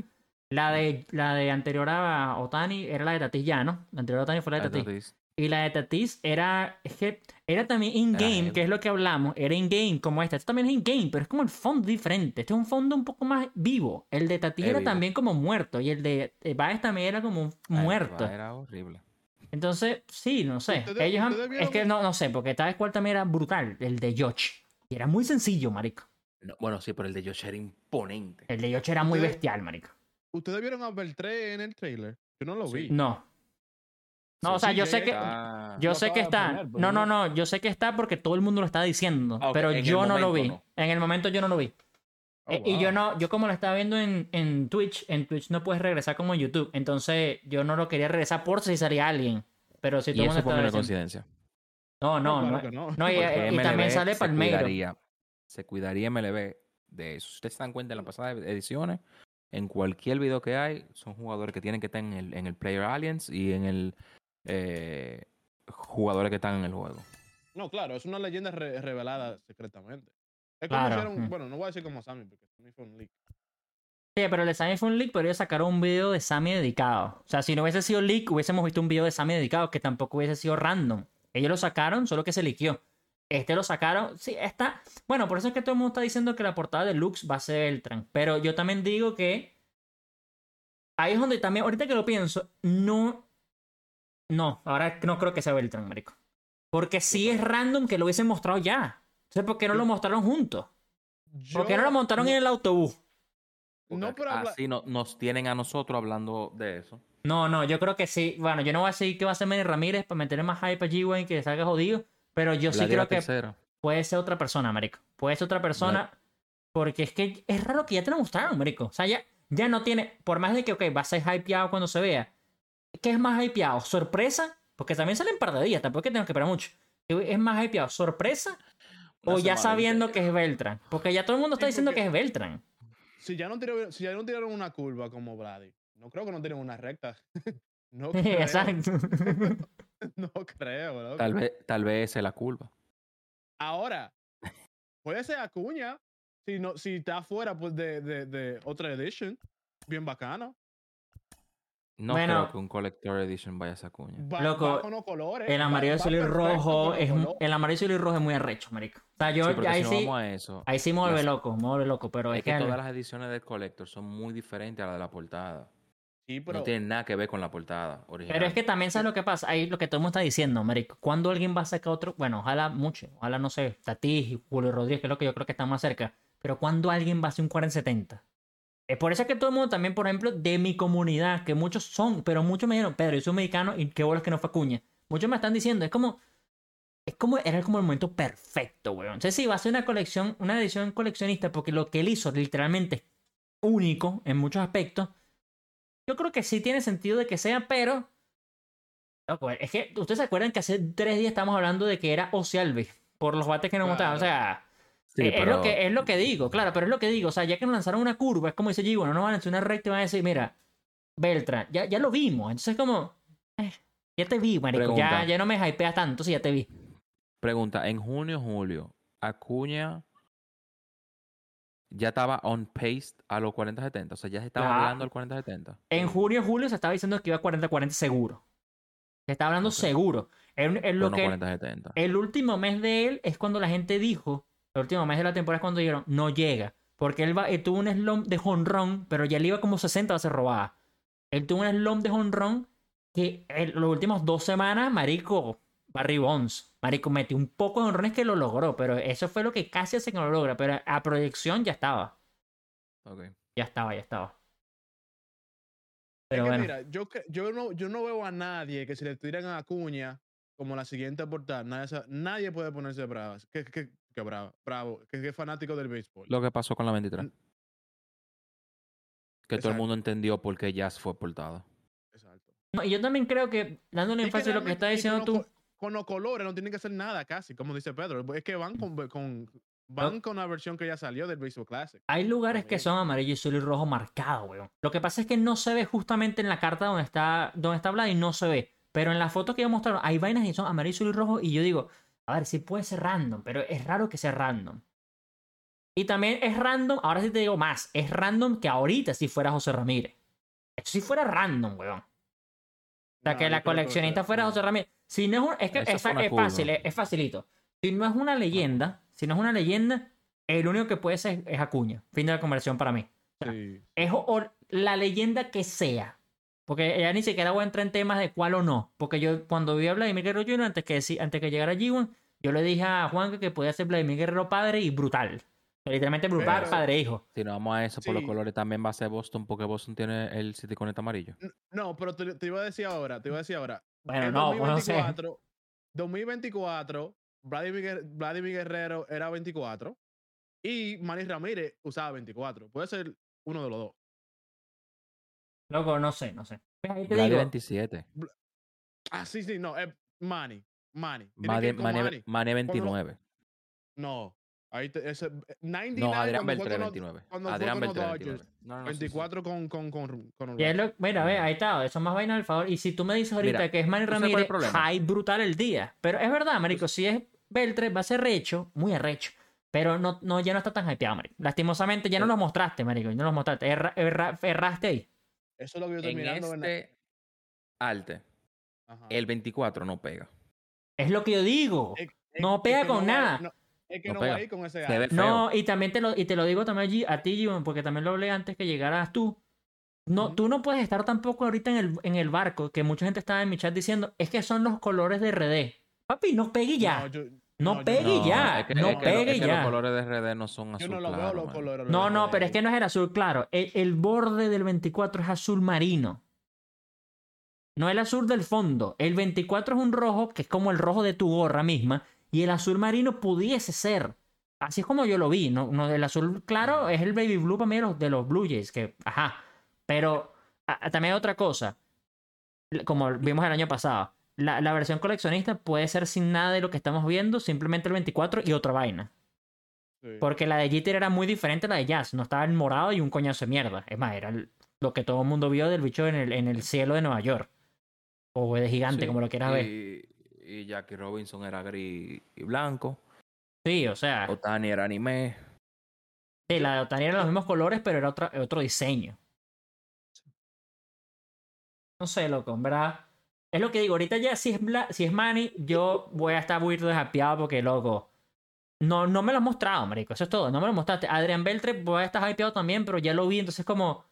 La de, la de anterior a Otani era la de Tatis ya, ¿no? La anterior a Otani fue la de Tatis. Y la de Tatis era, es que era también in-game, que es lo que hablamos. Era in-game como esta. Esto también es in-game, pero es como el fondo diferente. Este es un fondo un poco más vivo. El de Tatis era vivo. también como muerto. Y el de eh, Baez también era como ay, muerto. Era horrible. Entonces, sí, no sé. Ustedes- Ellos han- Es que no, no sé, porque tal vez cual también era brutal. El de Josh. Y era muy sencillo, marico. No, bueno, sí, pero el de Josh era imponente. El de Josh era muy bestial, marico. ¿Ustedes vieron a Beltré en el trailer? Yo no lo Sí. vi. No. No, Sí, o sea, sí, yo sé que... Está- Yo Lo sé que está. poner, pero no, no, no- no. Yo sé que está porque todo el mundo lo está diciendo. Ah, Pero en yo no lo vi. no. En el momento yo no lo vi. Oh, Eh, Y yo no, yo como lo estaba viendo en, en Twitch, en Twitch no puedes regresar como en YouTube. Entonces yo no lo quería regresar por si salía alguien. Pero si todo el mundo eso fue estaba una coincidencia. No, no, claro no. no. no, y, y también sale se Palmeiro. cuidaría, se cuidaría MLB de eso. Si ustedes se dan cuenta en las pasadas ediciones, en cualquier video que hay, son jugadores que tienen que estar en el, en el Player Alliance y en el eh, jugadores que están en el juego. No, claro, es una leyenda re- revelada secretamente. Es como Claro, hicieron, mm. bueno, no voy a decir como Sammy, porque Sammy fue un leak. Sí, pero el de Sammy fue un leak, pero ellos sacaron un video de Sammy dedicado. O sea, si no hubiese sido leak, hubiésemos visto un video de Sammy dedicado que tampoco hubiese sido random. Ellos lo sacaron, solo que se liqueó. Este lo sacaron. Sí, está. Bueno, por eso es que todo el mundo está diciendo que la portada de Lux va a ser Beltran. Pero yo también digo que. Ahí es donde también, ahorita que lo pienso, no. No, ahora no creo que sea Beltran, marico. Porque si es random que lo hubiesen mostrado ya. Entonces, ¿por qué no lo mostraron juntos? ¿Por qué no lo montaron en el autobús? No, pero así no- nos tienen a nosotros hablando de eso. No, no, yo creo que sí. Bueno, yo no voy a decir que va a ser Manny Ramírez para meterle más hype a G-Wayne que salga jodido. Pero yo sí creo que tercera. puede ser otra persona, marico. Puede ser otra persona. Porque es que es raro que ya te lo mostraron, marico. O sea, ya, ya no tiene. Por más de que, ok, va a ser hypeado cuando se vea. ¿Qué es más hypeado? ¿Sorpresa? Porque también salen par de días, tampoco es que tenemos que esperar mucho. ¿Es más hypeado? ¿Sorpresa? Una O ya sabiendo que es Beltran. Porque ya todo el mundo está Sí, diciendo que es Beltran. si ya no tiraron, si ya no tiraron una curva como Brady, no creo que no tienen una recta. <laughs> no <laughs> creo. Exacto. <laughs> No creo, loco. Tal vez, tal vez esa es la curva. Ahora, puede ser Acuña. Si, no, si está fuera pues, de, de, de otra edition. Bien bacano. No Bueno. creo que un Collector Edition vaya a esa cuña. Va, Loco, va con los colores. El amarillo, va azul y rojo es el amarillo, azul y rojo es muy arrecho, marico. O sea, yo Sí, porque ahí si sí, vamos a eso, ahí sí me vuelve las- loco, me vuelve loco, pero es, es que que todas las ediciones del Collector son muy diferentes a la de la portada. Sí, pero No tienen nada que ver con la portada original. pero es que también sabes lo que pasa, ahí lo que todo el mundo está diciendo, marico, cuando alguien va a sacar otro, bueno, ojalá mucho, ojalá no sé, Tatís y Julio Rodríguez, que es lo que yo creo que está más cerca, pero cuando alguien va a hacer un 4070. Es por eso que todo el mundo también, por ejemplo, de mi comunidad, que muchos son, pero muchos me dijeron, Pedro, yo soy mexicano y qué bolas que no fue cuña. Muchos me están diciendo, es como, es como, era como el momento perfecto, weón. Entonces sí, va a ser una colección, una edición coleccionista, porque lo que él hizo literalmente es único en muchos aspectos. Yo creo que sí tiene sentido de que sea, pero... Loco, es que ustedes se acuerdan que hace tres días estábamos hablando de que era Ozzy Alves, por los bates que nos mostraron. O sea, Sí, eh, es, lo que, es lo que digo, claro, pero es lo que digo. O sea, ya que nos lanzaron una curva, es como dice G, bueno, no van a hacer una recta y van a decir, mira, Beltran, ya, ya lo vimos. Entonces, como, eh, ya te vi, marico. Ya, Pregunta. ya no me hypeas tanto, sí, ya te vi. Pregunta, en junio, julio, Acuña ya estaba on pace a los 40-70. O sea, ya se estaba Claro. hablando al 40-70. En junio, julio se estaba diciendo que iba a 40-40 seguro. Se estaba hablando seguro. Es, es Pero lo no que, 40-70. El último mes de él es cuando la gente dijo, el último mes de la temporada es cuando dijeron, no llega. Porque él, va, él tuvo un slump de honrón, pero ya le iba como 60 bases robadas. Él tuvo un slump de honrón que en las últimas dos semanas, Marico, Barry Bonds, Marico metió un poco de honrones que lo logró, pero eso fue lo que casi hace que no lo logra. Pero a proyección ya estaba. Ok. Ya estaba, ya estaba. Es Pero que bueno. mira, yo, yo, no, yo no veo a nadie que si le tiran a Acuña como la siguiente portada, nadie, nadie puede ponerse brava. Que, que, que brava, bravo, que, que es fanático del béisbol. Lo que pasó con la 23. Mm. Que todo el mundo entendió por qué Jazz fue portada. Exacto. No, y yo también creo que, dándole que énfasis a lo que estás diciendo con tú. Con los colores no tienen que hacer nada casi, como dice Pedro. Es que van con, con, van con la versión que ya salió del Baseball Classic. Hay lugares que son amarillo, azul y rojo marcado, weón. Lo que pasa es que no se ve justamente en la carta donde está, donde está Vlad y no se ve. Pero en la foto que yo mostraron hay vainas y son amarillo, azul y rojo. Y yo digo, a ver, sí puede ser random, pero es raro que sea random. Y también es random, ahora sí te digo más, es random que ahorita si fuera José Ramírez. Esto si fuera random, weón. O sea, No, que la coleccionista fuera. José Ramírez. Si no es un- es que es, es fácil, es, es facilito. Si no es una leyenda, si no es una leyenda, el único que puede ser es Acuña. Fin de la conversación para mí. Sí. Es o- o la leyenda que sea. Porque ya ni siquiera voy a entrar en temas de cuál o no. Porque yo cuando vi a Vladimir Guerrero Jr., antes que, antes que llegara G1, yo le dije a Juan que podía ser Vladimir Guerrero padre y brutal. Literalmente brutal, Pero- padre e hijo. Si no vamos a eso por los colores, también va a ser Boston porque Boston tiene el City Connect amarillo. No, pero te, te iba a decir ahora, te iba a decir ahora. Bueno, en no, pues no sé. 2024, 2024, Vladimir, Vladimir Guerrero era 24 y Manny Ramírez usaba 24. Puede ser uno de los dos. Loco, no sé, no sé. Ahí te Vladi digo, 27. Ah, sí, sí, no, es Manny. Manny. Que Mane, Manny. Mane 29. No, Ahí te, ese, 99 No, Adrián Beltré con los- 29. cuando fue Adrián Beltré Dodgers, 29. No, no, no, sí, sí. 24 con, con, con, con Y es lo- mira, ve, ahí está, eso es más vaina del favor. Y si tú me dices ahorita Mira, que es Manny ¿tú sabes cuál es el Ramírez, hype brutal el día. Pero es verdad, marico, si es Beltre, va a ser recho, muy arrecho. Pero no, no, ya no está tan hypeado, marico. Lastimosamente, ya no lo mostraste, marico. Ya no lo mostraste. Erra- erra- erraste ahí. Eso es lo que yo estoy En mirando. en la- este arte, Ajá. el 24 no pega. Es lo que yo digo. Es- es- no es pega que con nada. no- es que No va a ir con ese arte. No, y también te lo, y te lo digo también allí- a ti, Gibon, porque también lo hablé antes que llegaras tú. No, tú no puedes estar tampoco ahorita en el, en el barco, que mucha gente estaba en mi chat diciendo, es que son los colores de RD. Papi, no pegue ya. No, yo- No yo pegue no- ya, es que, no es que lo- pegue es que ya. los colores de RD no son Yo azul no lo veo claro, los man. colores. No, de no, pero es que no es el azul claro. El, el borde del 24 es azul marino. No el azul del fondo. El 24 es un rojo que es como el rojo de tu gorra misma. Y el azul marino pudiese ser. Así es como yo lo vi. No, no, el azul claro es el baby blue para mí de los, de los Blue Jays. Que, ajá. Pero a- a- también hay otra cosa. Como vimos el año pasado. La, la versión coleccionista puede ser sin nada de lo que estamos viendo. Simplemente el 24 y otra vaina. Sí. Porque la de Jeter era muy diferente a la de Jazz. No estaba en morado y un coñazo de mierda. Es más, era el- lo que todo el mundo vio del bicho en el, en el cielo de Nueva York. O de gigante, Sí, como lo quieras ver. y, y Jackie Robinson era gris y blanco. Sí, o sea, Otani era anime. sí, la de Otani eran los mismos colores, pero era otra, otro diseño. No sé, loco, en verdad. Es lo que digo, ahorita ya si es, Bla- si es Manny, yo voy a estar muy deshapiado porque, loco, no, no me lo has mostrado, marico. Eso es todo, no me lo mostraste. Adrián Beltre voy a estar hypeado también, pero ya lo vi, entonces como...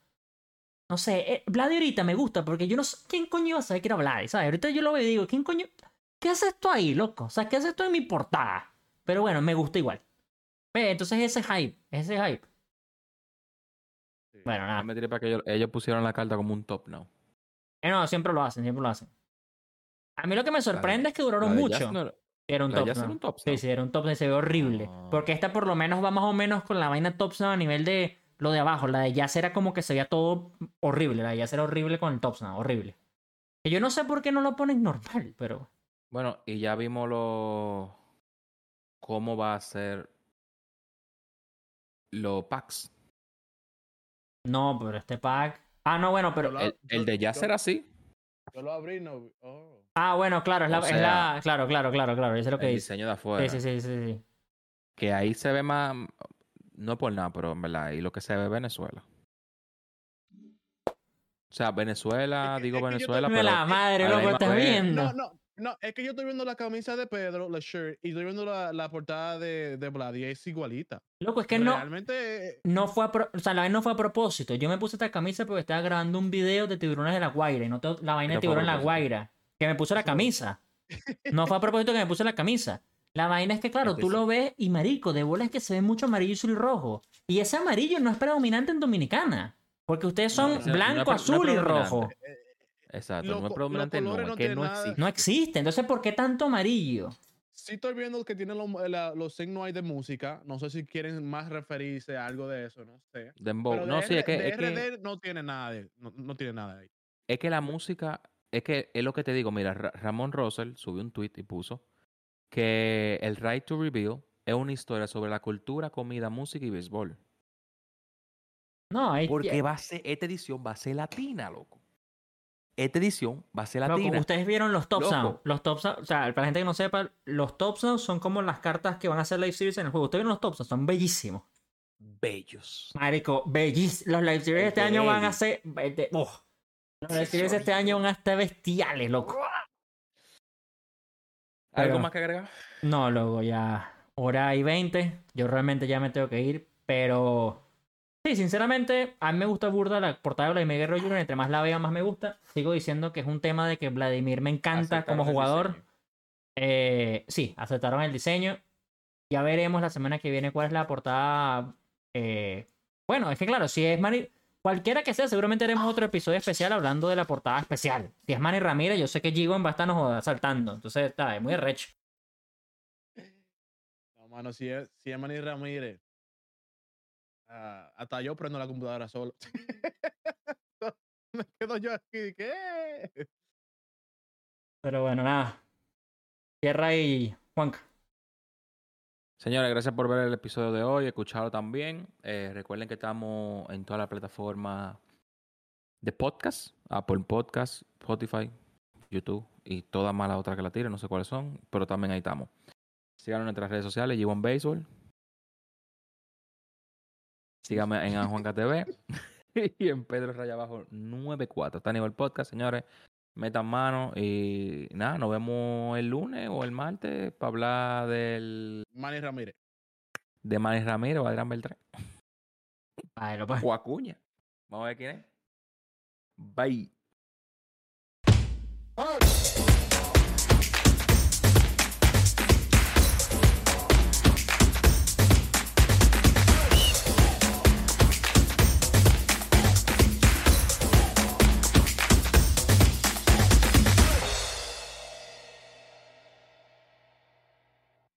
No sé, eh, Vladi ahorita me gusta porque yo no sé quién coño iba a saber que era Vladi, ¿sabes? Ahorita yo lo veo y digo, ¿quién coño? ¿Qué haces tú ahí, loco? O sea, ¿qué haces tú en mi portada? Pero bueno, me gusta igual. Ve, entonces ese hype, ese hype. Sí. Bueno, nada. Me tiré para que ellos, ellos pusieron la carta como un top now. Eh, no, siempre lo hacen, siempre lo hacen. A mí lo que me sorprende es que duraron mucho. Jazz no era- un top era un top Sí, sí, era un top se ve horrible. Ah. Porque esta por lo menos va más o menos con la vaina top a nivel de lo de abajo. La de Jazz era como que se veía todo horrible. La de Jazz era horrible con el top horrible. Que yo no sé por qué no lo ponen normal, pero... Bueno, y ya vimos lo cómo va a ser los packs. No, pero este pack... Ah, no, bueno, pero... El, el de Jazz era así. Yo lo abrí, no. Oh. Ah, bueno, claro, es la... es Claro, claro, claro, claro. Eso es lo que El dice. diseño de afuera. Sí, sí, sí, sí, sí. Que ahí se ve más. No por nada, pero en verdad, ahí lo que se ve es Venezuela. O sea, Venezuela, digo yo Venezuela, pero. la madre, loco, estás viendo. No, no, no, es que yo estoy viendo la camisa de Pedro, la shirt, y estoy viendo la, la portada de, de Vlad, y es igualita. Loco, es que no... Realmente, eh, No fue a pro- o sea, la vaina no fue a propósito. Yo me puse esta camisa porque estaba grabando un video de tiburones de la Guaira y no to- la vaina de tiburón en la. Guaira. Que me puse la camisa. No fue a propósito que me puse la camisa. La vaina es que, claro, Este tú lo ves y marico, de bola es que se ve mucho amarillo azul y rojo. Y ese amarillo no es predominante en Dominicana. Porque ustedes son No, no, no blanco, no azul y rojo. Exacto, no es predominante, no, es que no existe. No existe. Entonces, ¿por qué tanto amarillo? sí estoy viendo que tienen los, la- los signos ahí de música. No sé si quieren más referirse a algo de eso, no sé. Dembow. Pero de, No, sí, es que, de es, que, RD no tiene nada de, no, no tiene nada ahí. es que la música. Es que es lo que te digo. Mira, Ra- Ramón Russell subió un tweet y puso que el Right to Reveal es una historia sobre la cultura, comida, música y béisbol. No, Porque va a ser, esta edición va a ser latina, loco. Esta edición va a ser latina. Loco, ustedes vieron los top Loco. sound. Los top sound, o sea, para la gente que no sepa, los top sound son como las cartas que van a hacer live series en el juego. Ustedes vieron los top sound, son bellísimos. Bellos. Marico, bellísimos. Los live series este año van a ser. oh. Los live series este año van a estar bestiales, loco. ¿Algo Pero- más que agregar? No, loco, ya. Hora y 20. Yo realmente ya me tengo que ir. Pero. Sí, sinceramente, a mí me gusta burda la portada de Vladimir Guerrero Jr. Entre más la vea, más me gusta. Sigo diciendo que es un tema de que Vladimir me encanta Aceptaron como jugador. Eh, sí, aceptaron el diseño. Ya veremos la semana que viene cuál es la portada. eh, Bueno, es que claro, si es Manny. Cualquiera que sea, seguramente haremos otro episodio especial hablando de la portada especial. Si es Manny Ramírez, yo sé que Gigon va a estar nos saltando. Entonces, está, es muy recho. No, mano, si es, si es Manny Ramírez, ah, hasta yo prendo la computadora solo. <laughs> Me quedo yo aquí, ¿qué? Pero bueno, nada. Tierra y Juanca. Señores, gracias por ver el episodio de hoy, escucharlo también. Eh, recuerden que estamos en toda la plataforma de podcast, Apple Podcast, Spotify, YouTube y todas más las otras que la tiren, no sé cuáles son, pero también ahí estamos. Síganos en nuestras redes sociales, G1 Baseball. Síganme en <laughs> Juanca TV <laughs> y en Pedro Raya Abajo 94. Está a nivel podcast, señores. Metan mano y nada, nos vemos el lunes o el martes para hablar del Manny Ramírez. de Manny Ramírez o Adrián Beltrán Bueno, pues. o Acuña. Vamos a ver quién es. Bye.